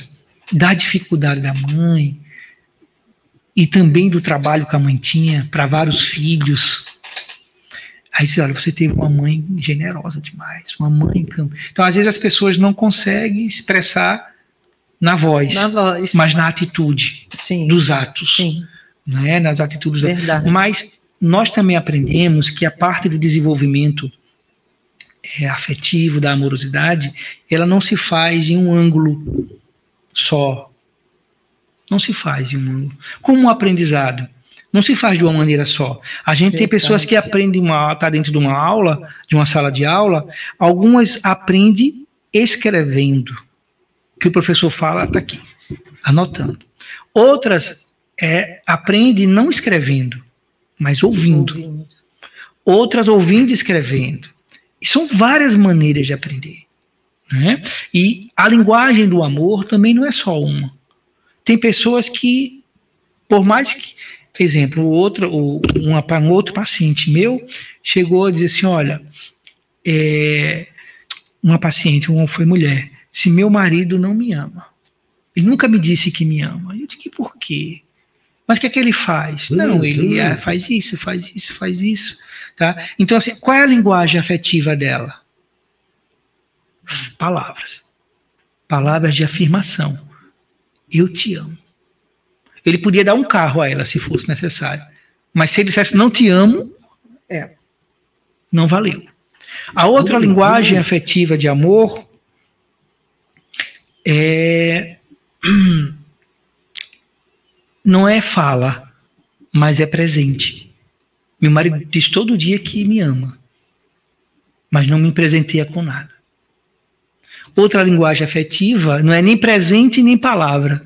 da dificuldade da mãe, e também do trabalho que a mãe tinha para vários filhos, aí disse, olha, você teve uma mãe generosa demais, uma mãe... Então, às vezes as pessoas não conseguem expressar na voz, na voz. mas na atitude Sim. dos atos. Sim. Né, nas atitudes. Verdade. Mas nós também aprendemos que a parte do desenvolvimento é, afetivo, da amorosidade, ela não se faz em um ângulo só. Não se faz em um. Como um aprendizado. Não se faz de uma maneira só. A gente tem pessoas que aprendem uma, tá dentro de uma aula, de uma sala de aula, algumas aprendem escrevendo que o professor fala está aqui, anotando. Outras é, aprende não escrevendo, mas ouvindo. ouvindo. Outras ouvindo e escrevendo. E são várias maneiras de aprender. Né? E a linguagem do amor também não é só uma. Tem pessoas que, por mais que, por exemplo, outro, uma, um outro paciente meu chegou a dizer assim: olha, é, uma paciente, uma foi mulher, se meu marido não me ama. Ele nunca me disse que me ama. Eu digo, por quê? Mas o que é que ele faz? Hum, não, ele hum. faz isso, faz isso, faz isso. Tá? Então, assim, qual é a linguagem afetiva dela? Palavras. Palavras de afirmação. Eu te amo. Ele podia dar um carro a ela se fosse necessário. Mas se ele dissesse não te amo, é. não valeu. A outra linguagem afetiva de amor é não é fala, mas é presente. Meu marido diz todo dia que me ama, mas não me presenteia com nada. Outra linguagem afetiva não é nem presente nem palavra,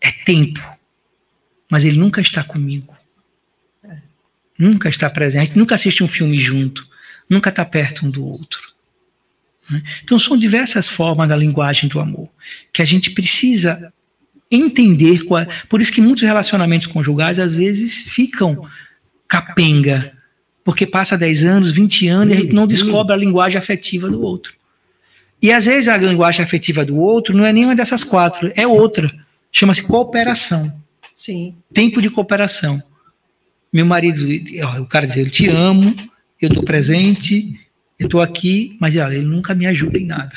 é tempo. Mas ele nunca está comigo. Nunca está presente, nunca assiste um filme junto, nunca está perto um do outro. Né? Então, são diversas formas da linguagem do amor que a gente precisa entender. É. por isso que muitos relacionamentos conjugais às vezes ficam capenga, porque passa 10 anos, 20 anos e a gente não descobre a linguagem afetiva do outro. E às vezes a linguagem afetiva do outro não é nenhuma dessas quatro, é outra. Chama-se cooperação. Sim. Tempo de cooperação. Meu marido, o cara diz, eu te amo, eu estou presente, eu estou aqui, mas olha, ele nunca me ajuda em nada.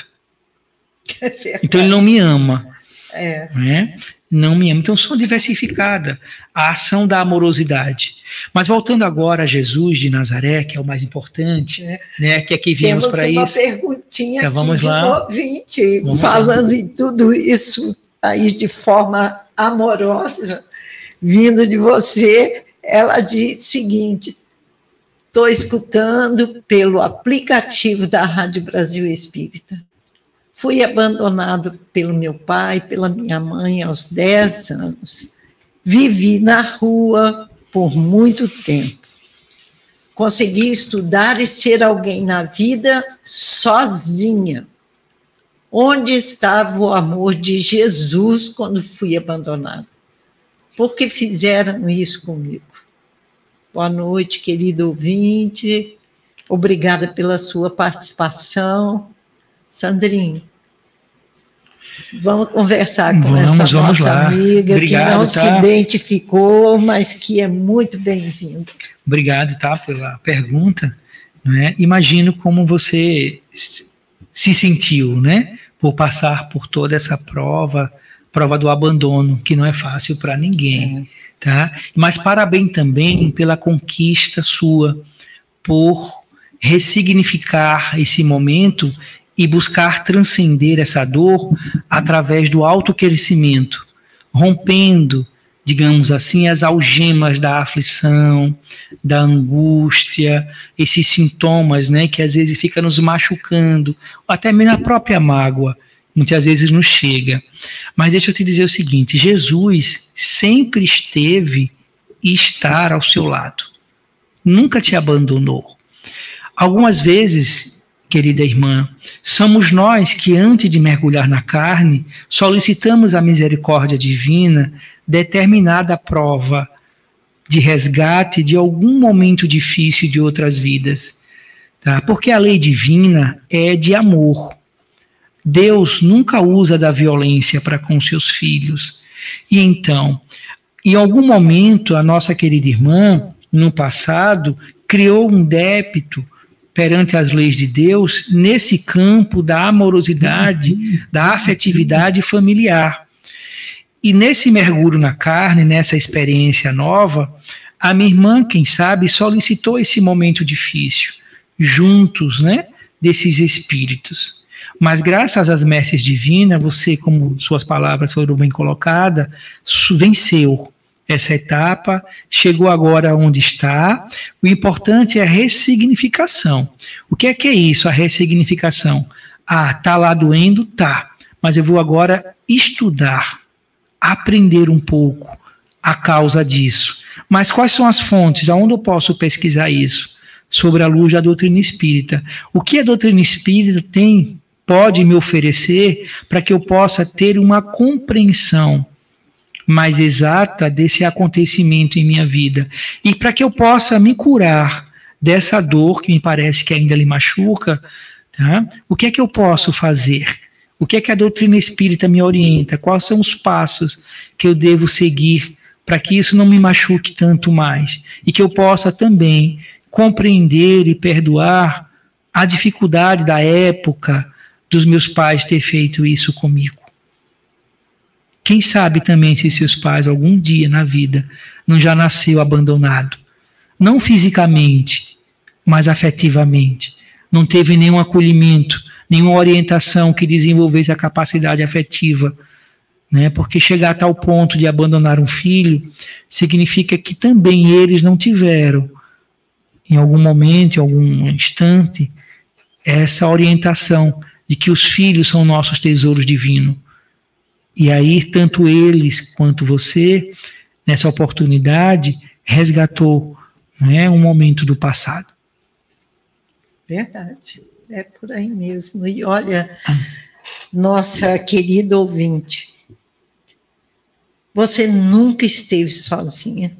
É então ele não me ama. É. Né? Não me ama. Então são diversificada a ação da amorosidade. Mas voltando agora a Jesus de Nazaré, que é o mais importante, é. né? Que aqui viemos para isso. Temos uma perguntinha então, vamos aqui lá. de ouvinte, vamos falando lá. em tudo isso aí de forma amorosa, vindo de você. Ela diz o seguinte: Estou escutando pelo aplicativo da Rádio Brasil Espírita. Fui abandonado pelo meu pai, pela minha mãe aos 10 anos. Vivi na rua por muito tempo. Consegui estudar e ser alguém na vida sozinha. Onde estava o amor de Jesus quando fui abandonado? Por que fizeram isso comigo? Boa noite, querido ouvinte. Obrigada pela sua participação. Sandrinho, vamos conversar com vamos, essa nossa amiga Obrigado, que não tá? se identificou, mas que é muito bem-vinda. Obrigado, tá, pela pergunta. Né? Imagino como você se sentiu, né, por passar por toda essa prova, prova do abandono, que não é fácil para ninguém, é. tá? Mas parabéns também pela conquista sua por ressignificar esse momento e buscar transcender essa dor através do autocrescimento, rompendo, digamos assim, as algemas da aflição, da angústia, esses sintomas, né, que às vezes fica nos machucando, até mesmo a própria mágoa, muitas vezes nos chega. Mas deixa eu te dizer o seguinte: Jesus sempre esteve e está ao seu lado. Nunca te abandonou. Algumas vezes, querida irmã, somos nós que, antes de mergulhar na carne, solicitamos a misericórdia divina determinada prova de resgate de algum momento difícil de outras vidas. Tá? Porque a lei divina é de amor. Deus nunca usa da violência para com seus filhos. E então, em algum momento, a nossa querida irmã, no passado, criou um débito perante as leis de Deus nesse campo da amorosidade, da afetividade familiar. E nesse mergulho na carne, nessa experiência nova, a minha irmã, quem sabe, solicitou esse momento difícil, juntos, né, desses espíritos. Mas graças às mercês divinas, você, como suas palavras foram bem colocadas, venceu essa etapa, chegou agora onde está. O importante é a ressignificação. O que é que é isso, a ressignificação? Ah, tá lá doendo? Tá. Mas eu vou agora estudar, aprender um pouco a causa disso. Mas quais são as fontes? Aonde eu posso pesquisar isso? Sobre a luz da doutrina espírita. O que a doutrina espírita tem, pode me oferecer para que eu possa ter uma compreensão mais exata desse acontecimento em minha vida e para que eu possa me curar dessa dor que me parece que ainda lhe machuca, tá? O que é que eu posso fazer? O que é que a doutrina espírita me orienta? Quais são os passos que eu devo seguir para que isso não me machuque tanto mais e que eu possa também compreender e perdoar a dificuldade da época dos meus pais ter feito isso comigo? Quem sabe também se seus pais algum dia na vida não já nasceu abandonado, não fisicamente, mas afetivamente, não teve nenhum acolhimento, nenhuma orientação que desenvolvesse a capacidade afetiva, né? Porque chegar a tal ponto de abandonar um filho significa que também eles não tiveram em algum momento, em algum instante, essa orientação de que os filhos são nossos tesouros divinos e aí, tanto eles quanto você, nessa oportunidade, resgatou né, um momento do passado. Verdade, é por aí mesmo. E olha, nossa querida ouvinte, você nunca esteve sozinha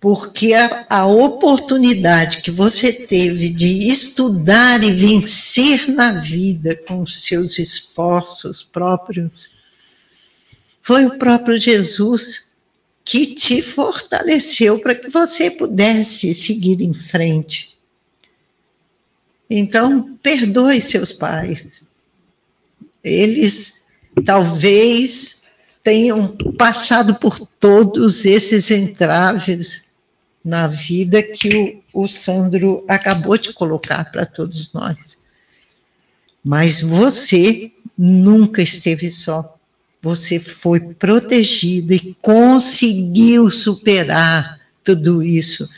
porque a, a, oportunidade que você teve de estudar e vencer na vida com os seus esforços próprios foi o próprio Jesus que te fortaleceu para que você pudesse seguir em frente. Então, perdoe seus pais. Eles talvez tenham passado por todos esses entraves na vida que o, o Sandro acabou de colocar para todos nós. Mas você nunca esteve só. Você foi protegida e conseguiu superar tudo isso.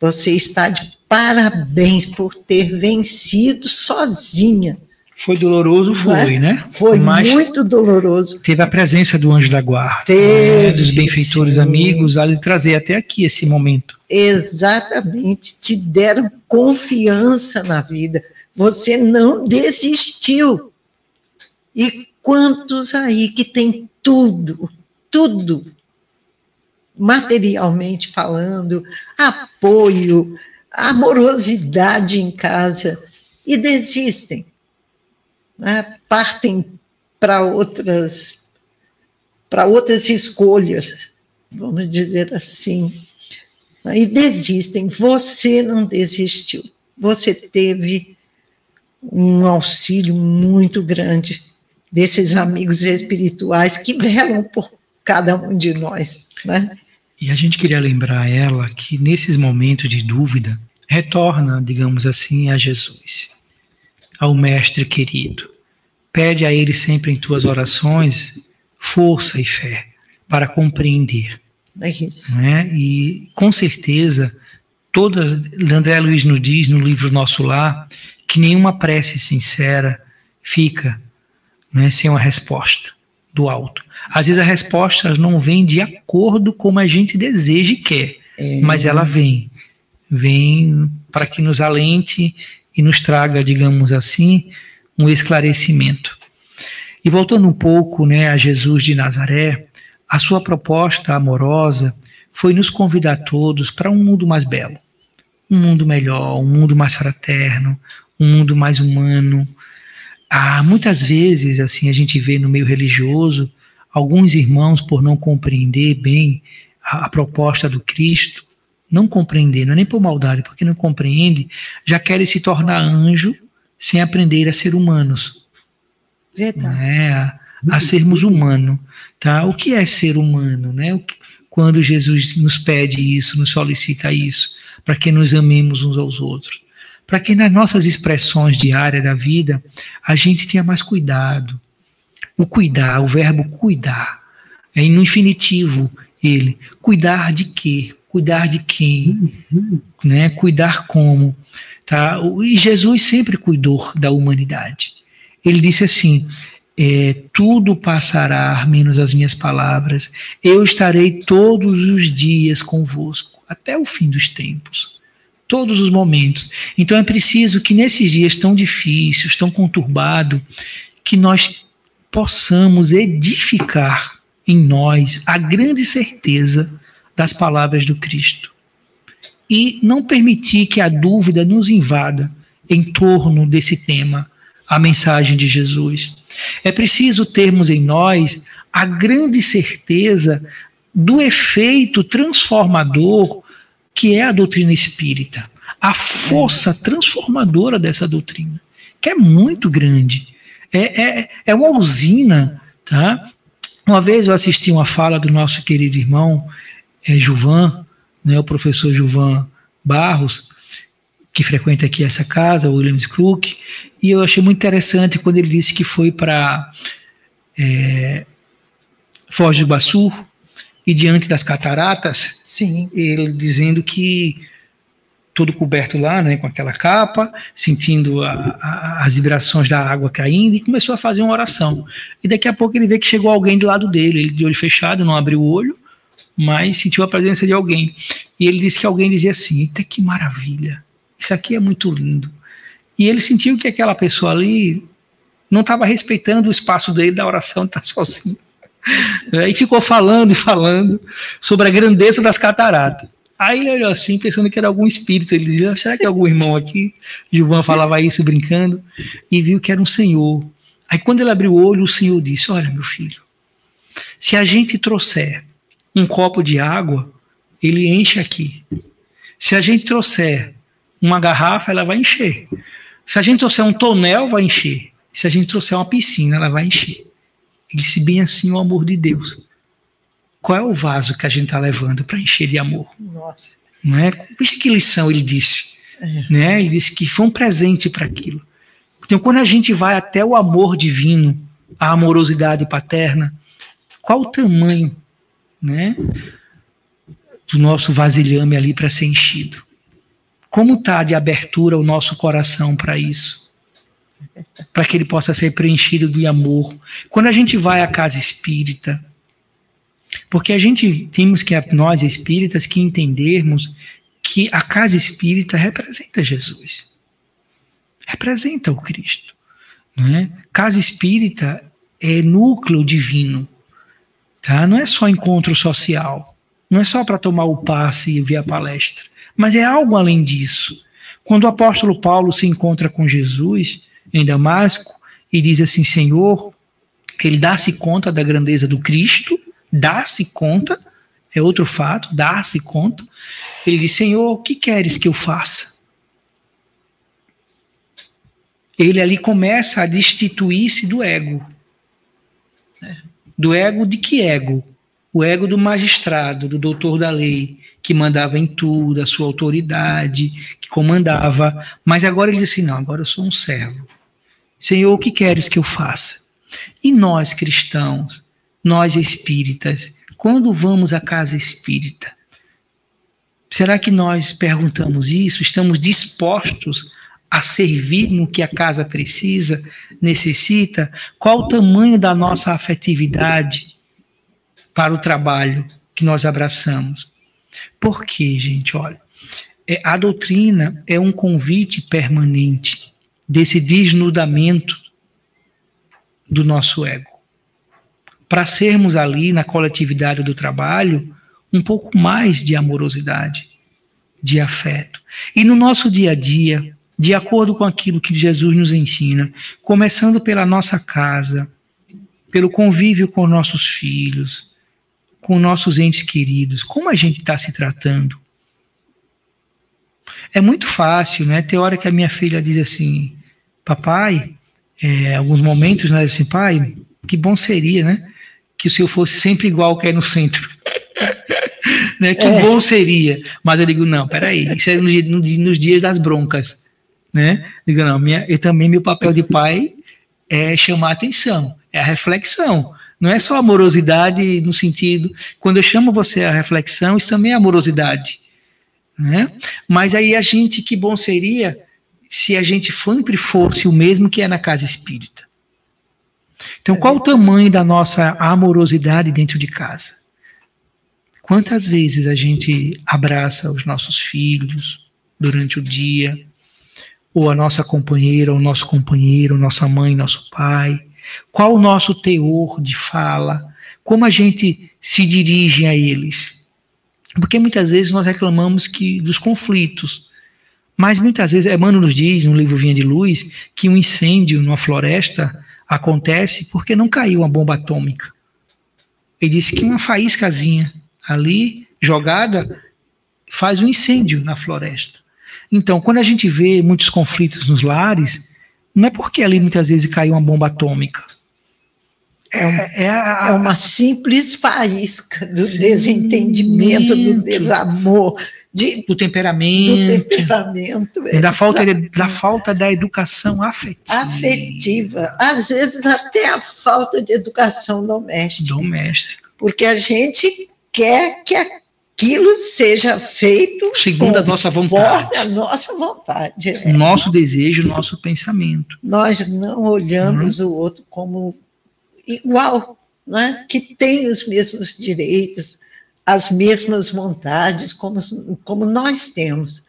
Você está de parabéns por ter vencido sozinha foi doloroso, foi, é? né? Foi Mas muito doloroso. Teve a presença do anjo da guarda, teve, né? dos benfeitores sim. amigos, a lhe trazer até aqui esse momento. Exatamente, te deram confiança na vida. Você não desistiu. E quantos aí que tem tudo, tudo, materialmente falando, apoio, amorosidade em casa, e desistem né, partem para outras para outras escolhas, vamos dizer assim, e desistem. Você não desistiu. Você teve um auxílio muito grande desses amigos espirituais que velam por cada um de nós, né? E a gente queria lembrar ela que nesses momentos de dúvida, retorna, digamos assim, a Jesus, ao Mestre querido. Pede a Ele sempre em tuas orações força e fé para compreender. É isso. Né? E com certeza, toda, André Luiz nos diz no livro Nosso Lar, que nenhuma prece sincera fica né, sem uma resposta do alto. Às vezes a resposta não vem de acordo como a gente deseja e quer, é. mas ela vem. Vem para que nos alente e nos traga, digamos assim, um esclarecimento. E voltando um pouco né, a Jesus de Nazaré, a sua proposta amorosa foi nos convidar todos para um mundo mais belo, um mundo melhor, um mundo mais fraterno, um mundo mais humano. Ah, muitas vezes, assim, a gente vê no meio religioso alguns irmãos, por não compreender bem a, a proposta do Cristo, não compreender, não é nem por maldade, porque não compreende, já querem se tornar anjo sem aprender a ser humanos. Verdade. Né? A, a sermos humanos. Tá? O que é ser humano? Né? Quando Jesus nos pede isso, nos solicita isso, para que nos amemos uns aos outros. Para que nas nossas expressões diárias da vida, a gente tenha mais cuidado, o cuidar, o verbo cuidar, é no infinitivo ele. Cuidar de quê? Cuidar de quem? Né? Cuidar como? Tá? E Jesus sempre cuidou da humanidade. Ele disse assim: é, tudo passará, menos as minhas palavras. Eu estarei todos os dias convosco, até o fim dos tempos. Todos os momentos. Então é preciso que nesses dias tão difíceis, tão conturbados, que nós possamos edificar em nós a grande certeza das palavras do Cristo. E não permitir que a dúvida nos invada em torno desse tema, a mensagem de Jesus. É preciso termos em nós a grande certeza do efeito transformador que é a doutrina espírita, a força transformadora dessa doutrina, que é muito grande é, é, é uma usina, tá? Uma vez eu assisti uma fala do nosso querido irmão é, Juvan, né, o professor Juvan Barros, que frequenta aqui essa casa, o Williams Crook, e eu achei muito interessante quando ele disse que foi para é, Foz do Iguaçu e diante das cataratas, Sim. ele dizendo que todo coberto lá, né, com aquela capa, sentindo a, a, as vibrações da água caindo e começou a fazer uma oração. E daqui a pouco ele vê que chegou alguém do lado dele, ele de olho fechado, não abriu o olho, mas sentiu a presença de alguém. E ele disse que alguém dizia assim: Eita, que maravilha, isso aqui é muito lindo. E ele sentiu que aquela pessoa ali não estava respeitando o espaço dele da oração, está sozinho. E ficou falando e falando sobre a grandeza das cataratas. Aí ele olhou assim, pensando que era algum espírito. Ele dizia: será que é algum irmão aqui? Gilvan falava isso brincando, e viu que era um senhor. Aí quando ele abriu o olho, o senhor disse: Olha, meu filho, se a gente trouxer um copo de água, ele enche aqui. Se a gente trouxer uma garrafa, ela vai encher. Se a gente trouxer um tonel, vai encher. Se a gente trouxer uma piscina, ela vai encher. Ele disse bem assim o amor de Deus qual é o vaso que a gente está levando para encher de amor? Nossa. Não é? Veja que lição ele disse. É. Né? Ele disse que foi um presente para aquilo. Então, quando a gente vai até o amor divino, a amorosidade paterna, qual o tamanho né, do nosso vasilhame ali para ser enchido? Como está de abertura o nosso coração para isso? Para que ele possa ser preenchido de amor. Quando a gente vai à casa espírita, porque a gente temos que, nós espíritas, que entendermos que a casa espírita representa Jesus. Representa o Cristo. Né? Casa espírita é núcleo divino. Tá? Não é só encontro social. Não é só para tomar o passe e ver a palestra. Mas é algo além disso. Quando o apóstolo Paulo se encontra com Jesus em Damasco e diz assim: Senhor, ele dá-se conta da grandeza do Cristo dar-se conta, é outro fato, dar-se conta. Ele diz: Senhor, o que queres que eu faça? Ele ali começa a destituir-se do ego. Do ego de que ego? O ego do magistrado, do doutor da lei, que mandava em tudo, a sua autoridade, que comandava. Mas agora ele disse: não, agora eu sou um servo. Senhor, o que queres que eu faça? E nós cristãos, nós espíritas, quando vamos à casa espírita, será que nós perguntamos isso? Estamos dispostos a servir no que a casa precisa, necessita? Qual o tamanho da nossa afetividade para o trabalho que nós abraçamos? Por quê, gente? Olha, é, a doutrina é um convite permanente desse desnudamento do nosso ego. Para sermos ali na coletividade do trabalho um pouco mais de amorosidade, de afeto. E no nosso dia a dia, de acordo com aquilo que Jesus nos ensina, começando pela nossa casa, pelo convívio com nossos filhos, com nossos entes queridos, como a gente está se tratando? É muito fácil, né? Tem hora que a minha filha diz assim, papai, é, alguns momentos, né, assim, pai, que bom seria, né, que o senhor fosse sempre igual que é no centro. né, que é. bom seria. Mas eu digo, não, peraí, isso é no, no, nos dias das broncas. Né? Digo, não, minha, eu também, meu papel de pai é chamar atenção, é a reflexão. Não é só amorosidade no sentido, quando eu chamo você a reflexão, isso também é amorosidade. Né? Mas aí a gente, que bom seria se a gente sempre fosse o mesmo que é na casa espírita. Então, qual o tamanho da nossa amorosidade dentro de casa? Quantas vezes a gente abraça os nossos filhos durante o dia, ou a nossa companheira, ou nosso companheiro, nossa mãe, nosso pai? Qual o nosso teor de fala? Como a gente se dirige a eles? Porque muitas vezes nós reclamamos que dos conflitos, mas muitas vezes, Emmanuel nos diz, no livro Vinha de Luz, que um incêndio numa floresta acontece porque não caiu uma bomba atômica. Ele disse que uma faíscazinha ali, jogada, faz um incêndio na floresta. Então, quando a gente vê muitos conflitos nos lares, não é porque ali muitas vezes caiu uma bomba atômica. É, é, a, é uma simples faísca do sim, desentendimento, do desamor, de, do temperamento, do temperamento é, da, falta da falta da educação afetiva. Afetiva. Às vezes até a falta de educação doméstica. Doméstica. Porque a gente quer que aquilo seja feito segundo a nossa vontade. A nossa vontade. É. O nosso desejo, o nosso pensamento. Nós não olhamos uhum. o outro como igual, né? que tem os mesmos direitos, as mesmas vontades como, como nós temos.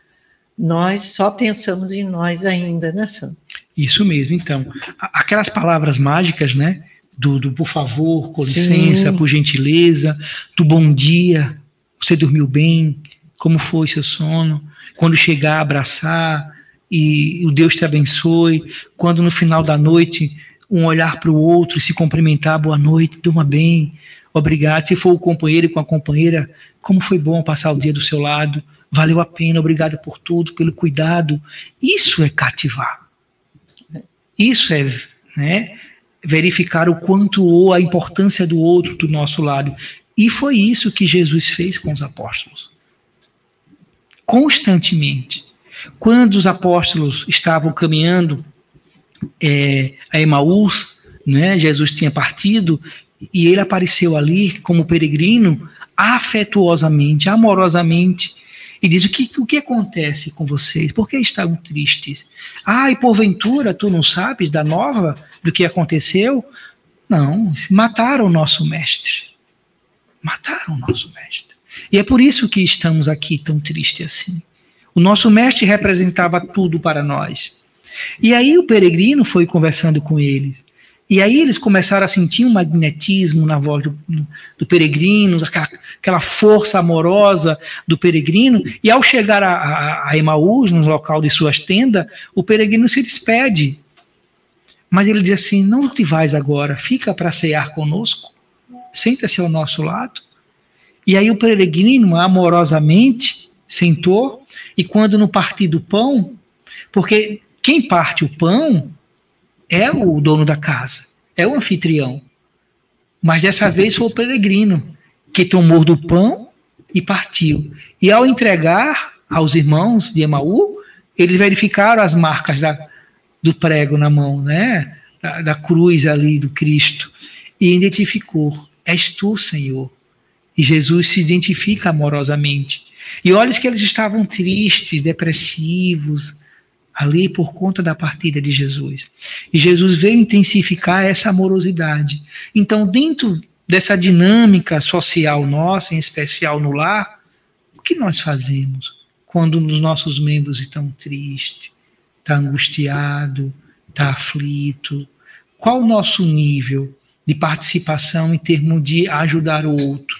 Nós só pensamos em nós ainda, né, Sandro? Isso mesmo. Então, aquelas palavras mágicas, né? Do, do por favor, com licença, Sim. por gentileza, do bom dia, você dormiu bem, como foi seu sono, quando chegar, abraçar e o Deus te abençoe, quando no final da noite um olhar para o outro e se cumprimentar, boa noite, durma bem, Obrigado. Se for o companheiro com a companheira, como foi bom passar o dia do seu lado. Valeu a pena. Obrigado por tudo, pelo cuidado. Isso é cativar. Isso é né, verificar o quanto ou a importância do outro do nosso lado. E foi isso que Jesus fez com os apóstolos. Constantemente. Quando os apóstolos estavam caminhando é, a Emaús, né, Jesus tinha partido, e ele apareceu ali como peregrino, afetuosamente, amorosamente, e diz: o que, o que acontece com vocês? Por que estão tristes? Ah, e porventura tu não sabes da nova do que aconteceu? Não, mataram o nosso mestre. Mataram o nosso mestre. E é por isso que estamos aqui tão tristes assim. O nosso mestre representava tudo para nós. E aí o peregrino foi conversando com eles. E aí eles começaram a sentir um magnetismo na voz do, do peregrino, aquela, aquela, força amorosa do peregrino. E ao chegar a, a, a Emaús, no local de suas tendas, o peregrino se despede. Mas ele diz assim: Não te vais agora, fica para cear conosco, senta-se ao nosso lado. E aí o peregrino, amorosamente, sentou, e quando no partir do pão, porque quem parte o pão é o dono da casa, é o anfitrião. Mas dessa vez foi o peregrino que tomou do pão e partiu. E ao entregar aos irmãos de Emaú, eles verificaram as marcas da, do prego na mão, né? Da, da cruz ali do Cristo. E identificou: És tu, Senhor. E Jesus se identifica amorosamente. E olha que eles estavam tristes, depressivos, ali por conta da partida de Jesus. E Jesus veio intensificar essa amorosidade. Então, dentro dessa dinâmica social nossa, em especial no lar, o que nós fazemos quando os nossos membros estão tristes, está angustiado, está aflito? Qual o nosso nível de participação em termos de ajudar o outro?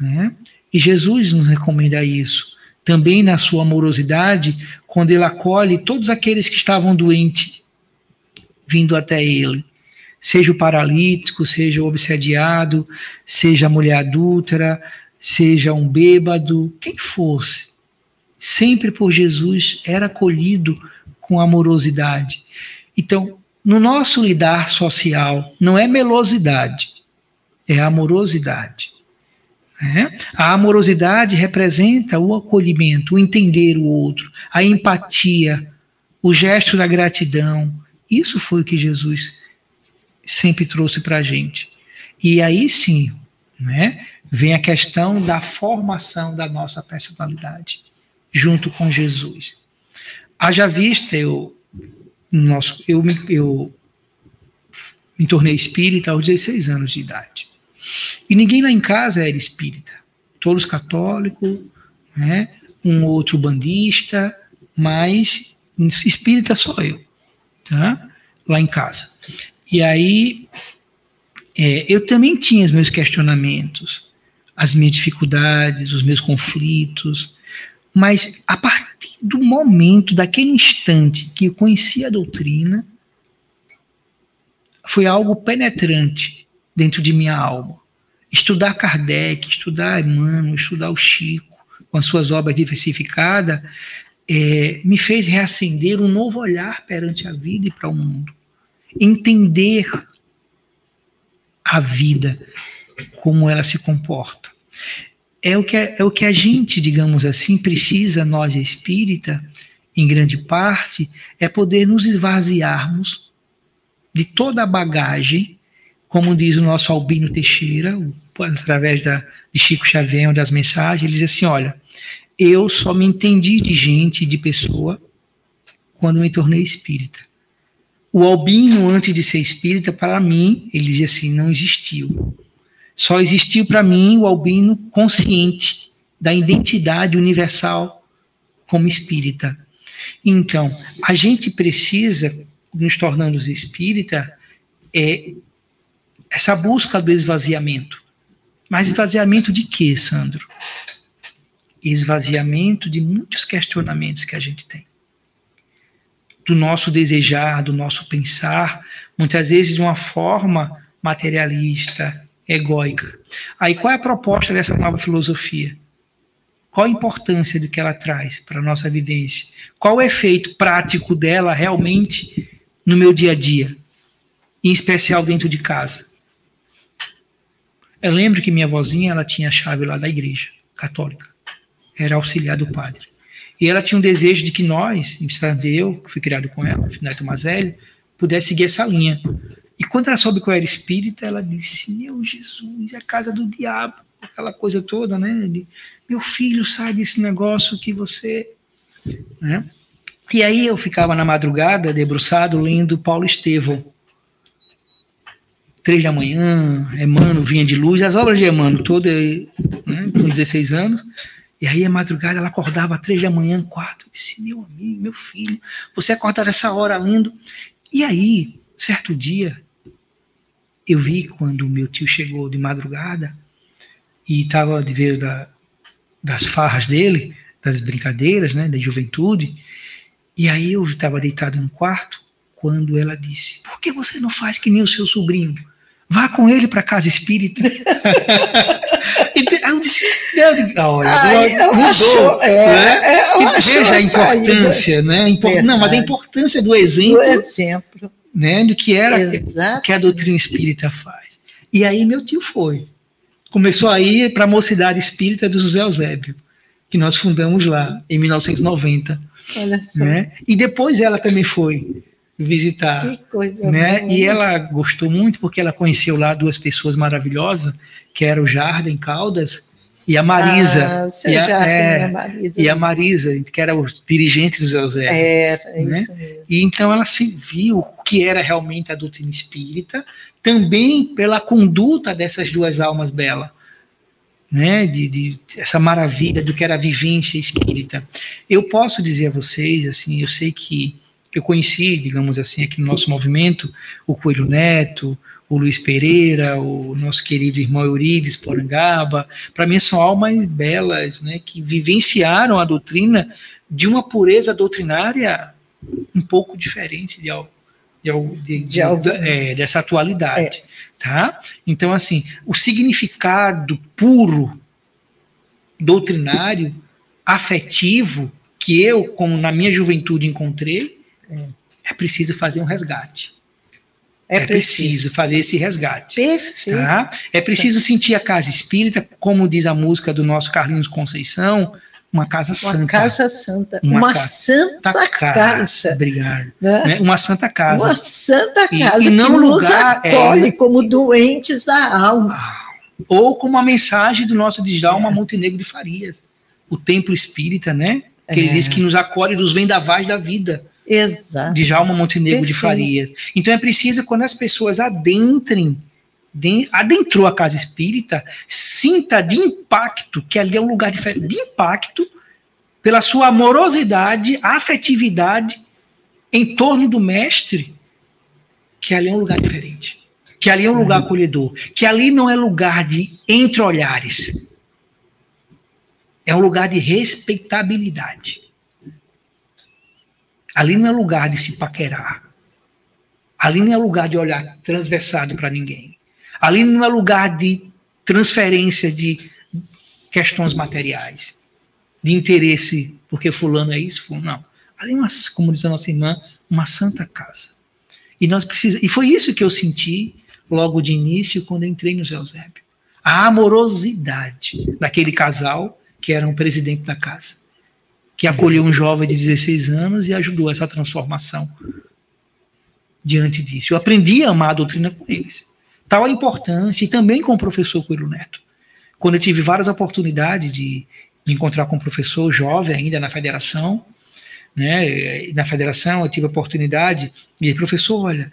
Né? E Jesus nos recomenda isso. Também na sua amorosidade, quando ele acolhe todos aqueles que estavam doentes, vindo até ele. Seja o paralítico, seja o obsediado, seja a mulher adúltera, seja um bêbado, quem fosse. Sempre por Jesus era acolhido com amorosidade. Então, no nosso lidar social, não é melosidade, é amorosidade. Né? A amorosidade representa o acolhimento, o entender o outro, a empatia, o gesto da gratidão. Isso foi o que Jesus sempre trouxe para a gente. E aí sim, né, vem a questão da formação da nossa personalidade, junto com Jesus. Haja vista, eu, nosso, eu, eu me tornei espírita aos 16 anos de idade. E ninguém lá em casa era espírita. Todos católicos, né? um outro bandista, mas espírita só eu, tá? lá em casa. E aí é, eu também tinha os meus questionamentos, as minhas dificuldades, os meus conflitos, mas a partir do momento, daquele instante que eu conheci a doutrina, foi algo penetrante dentro de minha alma. Estudar Kardec, estudar Emmanuel, estudar o Chico, com as suas obras diversificadas, é, me fez reacender um novo olhar perante a vida e para o mundo. Entender a vida, como ela se comporta. É o que, é, é o que a gente, digamos assim, precisa, nós espírita, em grande parte, é poder nos esvaziarmos de toda a bagagem como diz o nosso Albino Teixeira, através da, de Chico Xavier, das mensagens, ele diz assim: olha, eu só me entendi de gente, de pessoa, quando me tornei espírita. O albino, antes de ser espírita, para mim, ele dizia assim, não existiu. Só existiu para mim o albino consciente da identidade universal como espírita. Então, a gente precisa, nos tornando espírita, é essa busca do esvaziamento. Mas esvaziamento de quê, Sandro? Esvaziamento de muitos questionamentos que a gente tem. Do nosso desejar, do nosso pensar, muitas vezes de uma forma materialista, egóica. Aí qual é a proposta dessa nova filosofia? Qual a importância do que ela traz para a nossa vivência? Qual o efeito prático dela realmente no meu dia a dia? Em especial dentro de casa? Eu lembro que minha vozinha, ela tinha a chave lá da igreja católica. Era auxiliar do padre. E ela tinha um desejo de que nós, eu, que fui criado com ela, neto velho, pudesse seguir essa linha. E quando ela soube que eu era espírita, ela disse: Meu Jesus, é a casa do diabo, aquela coisa toda, né? Meu filho, sai desse negócio que você. Né? E aí eu ficava na madrugada, debruçado, lendo Paulo Estevão três da manhã, Emmanuel vinha de luz, as obras de Emmanuel, toda, né, com 16 anos, e aí a madrugada ela acordava três da manhã, quatro, disse, meu amigo, meu filho, você acordar essa hora lendo, e aí, certo dia, eu vi quando meu tio chegou de madrugada, e estava de ver da, das farras dele, das brincadeiras, né, da juventude, e aí eu estava deitado no quarto, quando ela disse: Por que você não faz que nem o seu sobrinho? Vá com ele para casa espírita. eu disse, olha, Ai, mudou, acho, é, né? é, veja a importância, né? Impor, não, mas a importância do exemplo, do exemplo. Né, do que era que a doutrina espírita faz. E aí meu tio foi. Começou a ir para a Mocidade Espírita do José Eusébio, que nós fundamos lá em 1990. Olha só. Né? E depois ela também foi visitar. Que coisa né? Boa. E ela gostou muito porque ela conheceu lá duas pessoas maravilhosas, que era o Jardim Caldas e a Marisa. Ah, o e, a, é, e a Marisa. E a Marisa, que era os dirigentes do José. Era, né? isso mesmo. E então ela se viu o que era realmente a doutrina espírita, também pela conduta dessas duas almas belas. Né, de, de, essa maravilha do que era a vivência espírita. Eu posso dizer a vocês, assim, eu sei que eu conheci, digamos assim, aqui no nosso movimento, o Coelho Neto, o Luiz Pereira, o nosso querido irmão Eurides Porangaba, para mim são almas belas, né, que vivenciaram a doutrina de uma pureza doutrinária um pouco diferente de, de, de, de é, dessa atualidade, é. tá? Então, assim, o significado puro doutrinário, afetivo, que eu, como na minha juventude encontrei, é, é preciso fazer um resgate. É, é preciso. preciso. fazer esse resgate. Perfeito. Tá? É preciso sentir a casa espírita, como diz a música do nosso Carlinhos Conceição, uma casa uma santa. Uma casa santa. Uma, uma santa casa. casa. Obrigado. Né? né? Uma santa casa. Uma santa casa e, e não que lugar, nos acolhe é... como doentes da alma. Ah, ou como a mensagem do nosso Djalma é. Montenegro de Farias, o templo espírita, né? Que é. ele diz que nos acolhe dos vendavais da vida. Exato. De Jalma Montenegro Perfeito. de Farias. Então é preciso, quando as pessoas adentrem, de, adentrou a casa espírita, sinta de impacto, que ali é um lugar diferente, de impacto, pela sua amorosidade, afetividade em torno do mestre, que ali é um lugar diferente. Que ali é um lugar acolhedor. Que ali não é lugar de entre olhares. É um lugar de respeitabilidade. Ali não é lugar de se paquerar. Ali não é lugar de olhar transversado para ninguém. Ali não é lugar de transferência de questões materiais, de interesse, porque fulano é isso, fulano não. Ali é uma, como diz a nossa irmã, uma santa casa. E nós precisamos, e foi isso que eu senti logo de início quando entrei no Zé Eusébio. A amorosidade daquele casal que era um presidente da casa que acolheu um jovem de 16 anos e ajudou essa transformação diante disso. Eu aprendi a amar a doutrina com eles. Tal a importância, e também com o professor Coelho Neto. Quando eu tive várias oportunidades de me encontrar com um professor jovem ainda na federação, né, na federação eu tive a oportunidade, e ele, professor, olha,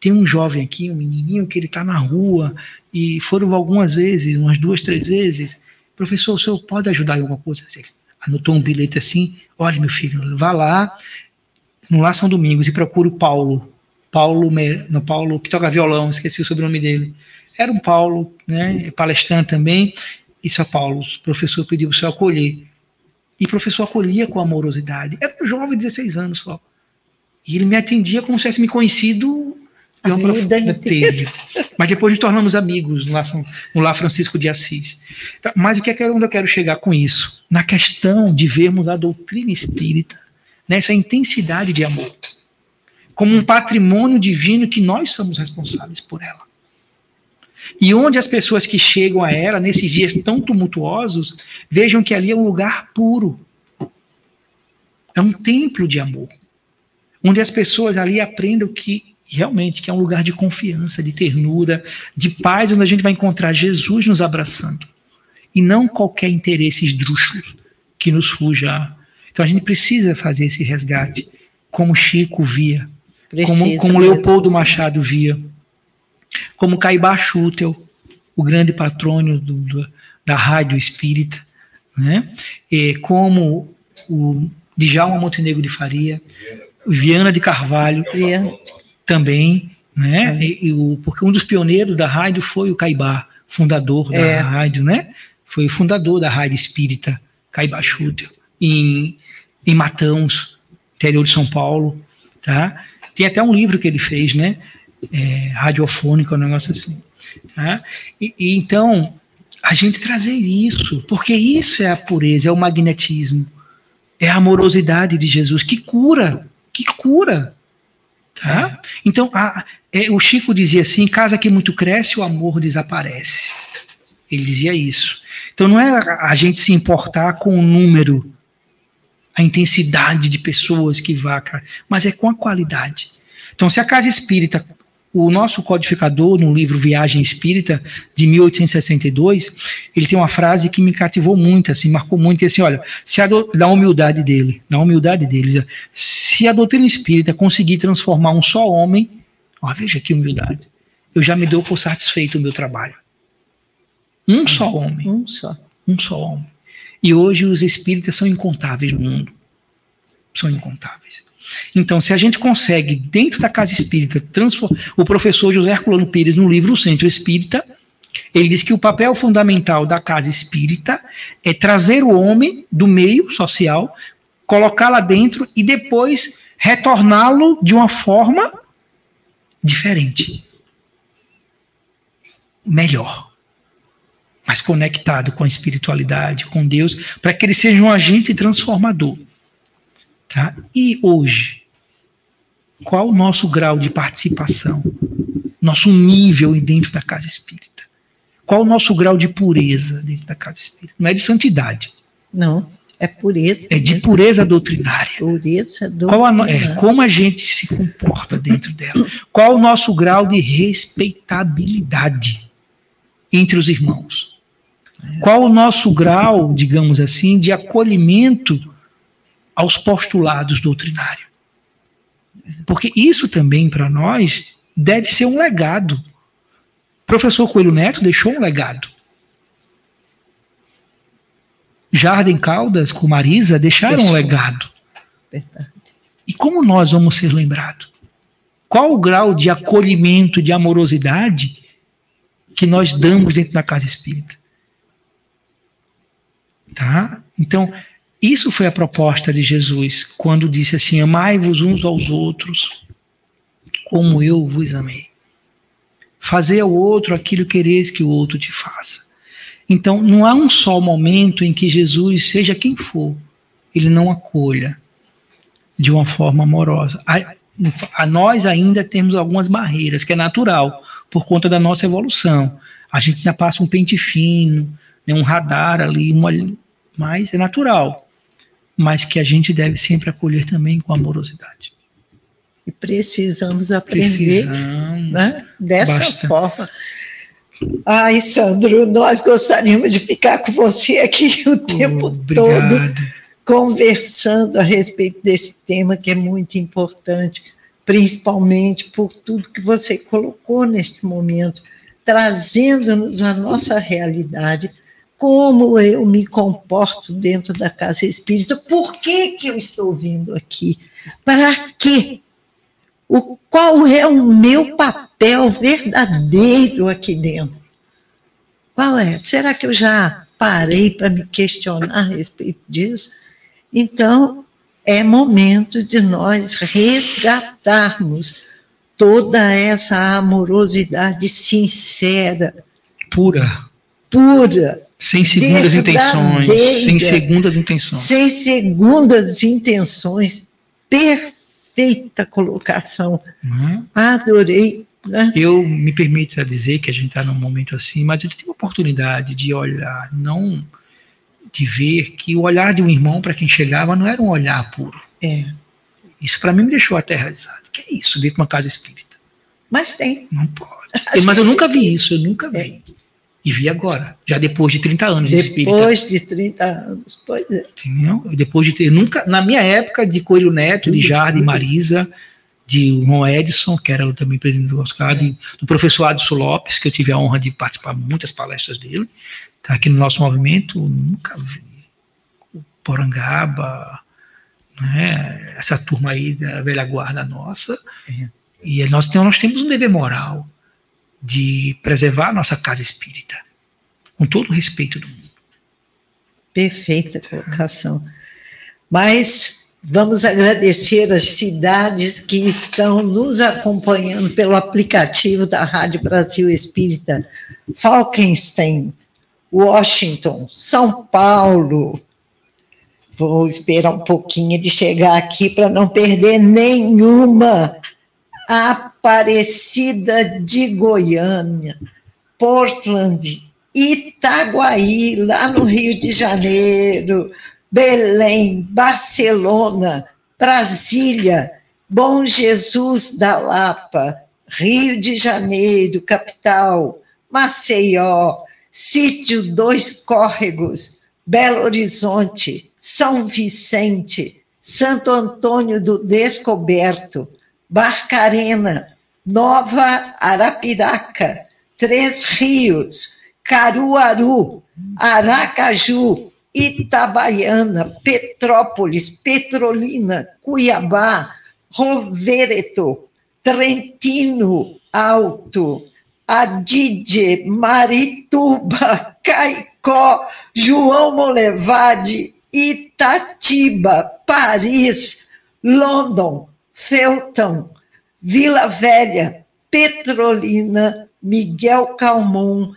tem um jovem aqui, um menininho que ele está na rua, e foram algumas vezes, umas duas, três vezes, professor, o senhor pode ajudar em alguma coisa? Anotou um bilhete assim: olha, meu filho, vá lá no Lá São Domingos e procure o Paulo. Paulo, no Paulo que toca violão, esqueci o sobrenome dele. Era um Paulo, né, palestrante também. E só Paulo, o professor pediu para senhor acolher. E o professor acolhia com amorosidade. Era um jovem de 16 anos só. E ele me atendia como se tivesse me conhecido a vida inteira. Mas depois nos tornamos amigos no Lá, no Lá Francisco de Assis. Então, mas o que é onde eu quero chegar com isso? Na questão de vermos a doutrina espírita nessa intensidade de amor, como um patrimônio divino que nós somos responsáveis por ela. E onde as pessoas que chegam a ela nesses dias tão tumultuosos vejam que ali é um lugar puro. É um templo de amor. Onde as pessoas ali aprendam que realmente que é um lugar de confiança, de ternura, de paz, onde a gente vai encontrar Jesus nos abraçando. E não qualquer interesse esdrúxulo que nos fuja. Então a gente precisa fazer esse resgate, como Chico via, precisa, como, como Leopoldo Machado via, como Caibá Schutel, o grande patrônio do, do, da rádio espírita, né? E como o Djalma Montenegro de Faria, Viana de Carvalho, Viana também, né? E, e o, porque um dos pioneiros da rádio foi o Caibá, fundador da é. rádio, né? Foi o fundador da rádio espírita, Caibá Schutter, em, em Matãos, interior de São Paulo, tá? Tem até um livro que ele fez, né? É, radiofônico, um negócio assim. Tá? E, e, então, a gente trazer isso, porque isso é a pureza, é o magnetismo, é a amorosidade de Jesus que cura, que cura Tá? Então, a, é, o Chico dizia assim: casa que muito cresce, o amor desaparece. Ele dizia isso. Então, não é a gente se importar com o número, a intensidade de pessoas que vá, mas é com a qualidade. Então, se a casa espírita o nosso codificador, no livro Viagem Espírita, de 1862, ele tem uma frase que me cativou muito, assim, marcou muito, que é assim, olha, se a da humildade dele, da humildade dele, se a doutrina espírita conseguir transformar um só homem, ó, veja que humildade, eu já me dou por satisfeito o meu trabalho. Um só homem. Um só. Um só homem. E hoje os espíritas são incontáveis no mundo. São incontáveis. Então, se a gente consegue, dentro da casa espírita, transformar. O professor José Herculano Pires, no livro O Centro Espírita, ele diz que o papel fundamental da casa espírita é trazer o homem do meio social, colocá-lo dentro e depois retorná-lo de uma forma diferente. Melhor. Mais conectado com a espiritualidade, com Deus, para que ele seja um agente transformador. Tá? E hoje, qual o nosso grau de participação? Nosso nível dentro da casa espírita? Qual o nosso grau de pureza dentro da casa espírita? Não é de santidade. Não, é pureza. É de pureza doutrinária. Pureza doutrinária. Qual a, é, como a gente se comporta dentro dela? Qual o nosso grau de respeitabilidade entre os irmãos? Qual o nosso grau, digamos assim, de acolhimento aos postulados doutrinários. Porque isso também, para nós, deve ser um legado. O professor Coelho Neto deixou um legado. Jardim Caldas com Marisa deixaram deixou. um legado. Verdade. E como nós vamos ser lembrados? Qual o grau de acolhimento, de amorosidade que nós damos dentro da casa espírita? Tá? Então, isso foi a proposta de Jesus quando disse assim: Amai-vos uns aos outros, como eu vos amei. Fazer ao outro aquilo que quereis que o outro te faça. Então, não há um só momento em que Jesus, seja quem for, ele não acolha de uma forma amorosa. A, a nós ainda temos algumas barreiras, que é natural, por conta da nossa evolução. A gente ainda passa um pente fino, né, um radar ali, uma, mas é natural mas que a gente deve sempre acolher também com amorosidade. E precisamos aprender precisamos, né, dessa basta. forma. Ai, Sandro, nós gostaríamos de ficar com você aqui o tempo todo, conversando a respeito desse tema que é muito importante, principalmente por tudo que você colocou neste momento, trazendo-nos a nossa realidade como eu me comporto dentro da casa espírita, por que, que eu estou vindo aqui, para quê? O, qual é o meu papel verdadeiro aqui dentro? Qual é? Será que eu já parei para me questionar a respeito disso? Então, é momento de nós resgatarmos toda essa amorosidade sincera, pura, pura, sem segundas intenções. Sem segundas intenções. Sem segundas intenções. Perfeita colocação. Uhum. Adorei. Né? Eu me permito dizer que a gente está num momento assim, mas a gente tem a oportunidade de olhar, não de ver que o olhar de um irmão para quem chegava não era um olhar puro. É. Isso para mim me deixou aterrorizado. Que é isso dentro de uma casa espírita? Mas tem. Não pode. Mas eu nunca vi isso, eu nunca vi. É. E vi agora, já depois de 30 anos de espírita. Depois de 30 anos, pois é. Entendeu? Depois de ter, nunca, na minha época de Coelho Neto, de Jardim Marisa, de Ron Edson, que era também presidente do Oscar, é. do professor Adson Lopes, que eu tive a honra de participar de muitas palestras dele, tá aqui no nosso movimento, nunca vi. O Porangaba, né, essa turma aí da velha guarda nossa, é. e nós, nós temos um dever moral, de preservar a nossa casa espírita, com todo o respeito do mundo. Perfeita colocação. Mas vamos agradecer as cidades que estão nos acompanhando pelo aplicativo da Rádio Brasil Espírita, Falkenstein, Washington, São Paulo. Vou esperar um pouquinho de chegar aqui para não perder nenhuma Aparecida de Goiânia, Portland, Itaguaí, lá no Rio de Janeiro, Belém, Barcelona, Brasília, Bom Jesus da Lapa, Rio de Janeiro, capital, Maceió, Sítio Dois Córregos, Belo Horizonte, São Vicente, Santo Antônio do Descoberto, Barcarena, Nova Arapiraca, Três Rios, Caruaru, Aracaju, Itabaiana, Petrópolis, Petrolina, Cuiabá, Rovereto, Trentino Alto, Adide, Marituba, Caicó, João Molevade, Itatiba, Paris, London, Felton, Vila Velha, Petrolina, Miguel Calmon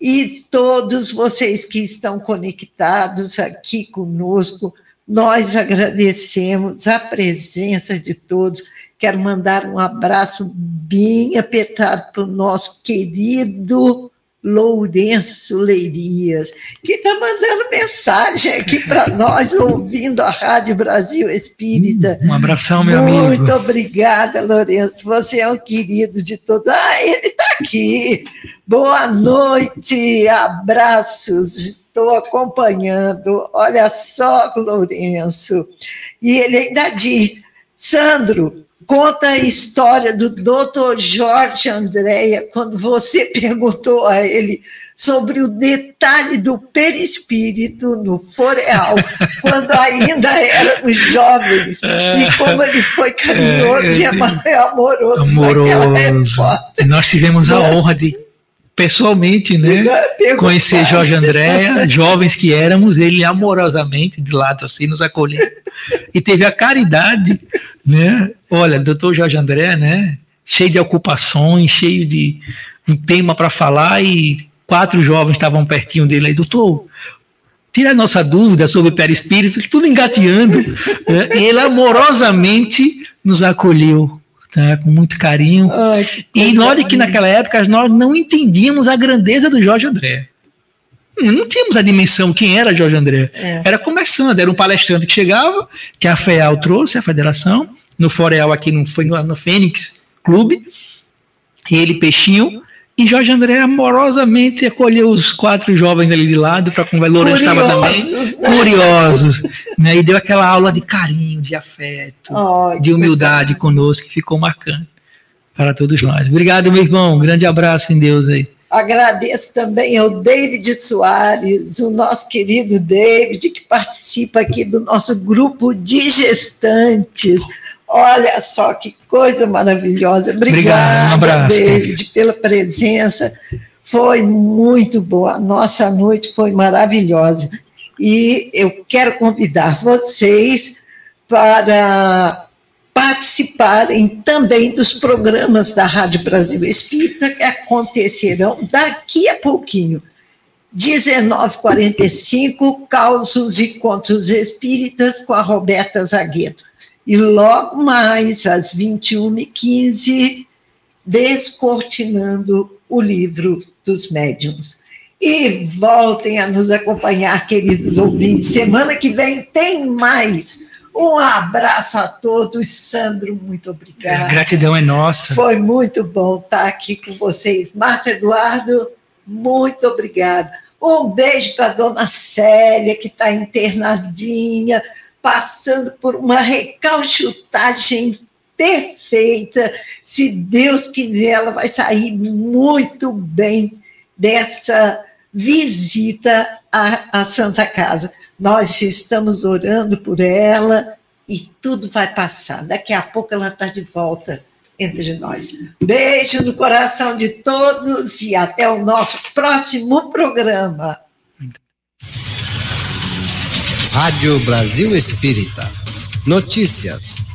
e todos vocês que estão conectados aqui conosco. Nós agradecemos a presença de todos Quero mandar um abraço bem apertado para o nosso querido Lourenço Leirias, que está mandando mensagem aqui para nós, ouvindo a Rádio Brasil Espírita. Um abração, meu Muito amigo. Muito obrigada, Lourenço. Você é um querido de todos. Ah, ele está aqui. Boa noite, abraços. Estou acompanhando. Olha só, Lourenço. E ele ainda diz: Sandro, conta a história do Dr. Jorge Andréia, quando você perguntou a ele sobre o detalhe do perispírito no Foreal, quando ainda éramos jovens, e como ele foi carinhoso é, e amoroso, amoroso. Nós tivemos a honra de pessoalmente, né, conhecer Jorge Andréia, jovens que éramos, ele amorosamente de lado assim nos acolheu e teve a caridade né? Olha, doutor Jorge André, né? Cheio de ocupações, cheio de um tema para falar e quatro jovens estavam pertinho dele aí, doutor, tira a nossa dúvida sobre o perispírito, tudo engateando. né? E ele amorosamente nos acolheu, tá? com muito carinho. Ai, e olha que naquela época nós não entendíamos a grandeza do Jorge André. Não tínhamos a dimensão quem era Jorge André. É. Era começando, era um palestrante que chegava, que a FEAL trouxe, a federação, no Foreal aqui no, foi no Fênix Clube, ele peixinho, e Jorge André amorosamente acolheu os quatro jovens ali de lado para conversar. Lourenço estava também, né? curiosos, né? E deu aquela aula de carinho, de afeto, oh, de humildade conosco, que ficou marcante para todos nós. Obrigado, meu irmão. Um grande abraço em Deus aí. Agradeço também ao David Soares, o nosso querido David, que participa aqui do nosso grupo de gestantes. Olha só que coisa maravilhosa. Obrigada, Obrigado, um David, pela presença. Foi muito boa. Nossa noite foi maravilhosa. E eu quero convidar vocês para participarem também dos programas da Rádio Brasil Espírita que acontecerão daqui a pouquinho. 19h45, Causos e Contos Espíritas com a Roberta Zagueto. E logo mais, às 21h15, Descortinando o Livro dos Médiuns. E voltem a nos acompanhar, queridos ouvintes. Semana que vem tem mais um abraço a todos, Sandro, muito obrigada. A gratidão é nossa. Foi muito bom estar aqui com vocês. Márcio Eduardo, muito obrigada. Um beijo para a dona Célia, que está internadinha, passando por uma recalchutagem perfeita. Se Deus quiser, ela vai sair muito bem dessa visita à, à Santa Casa. Nós estamos orando por ela e tudo vai passar. Daqui a pouco ela está de volta entre nós. Beijo no coração de todos e até o nosso próximo programa. Rádio Brasil Espírita. Notícias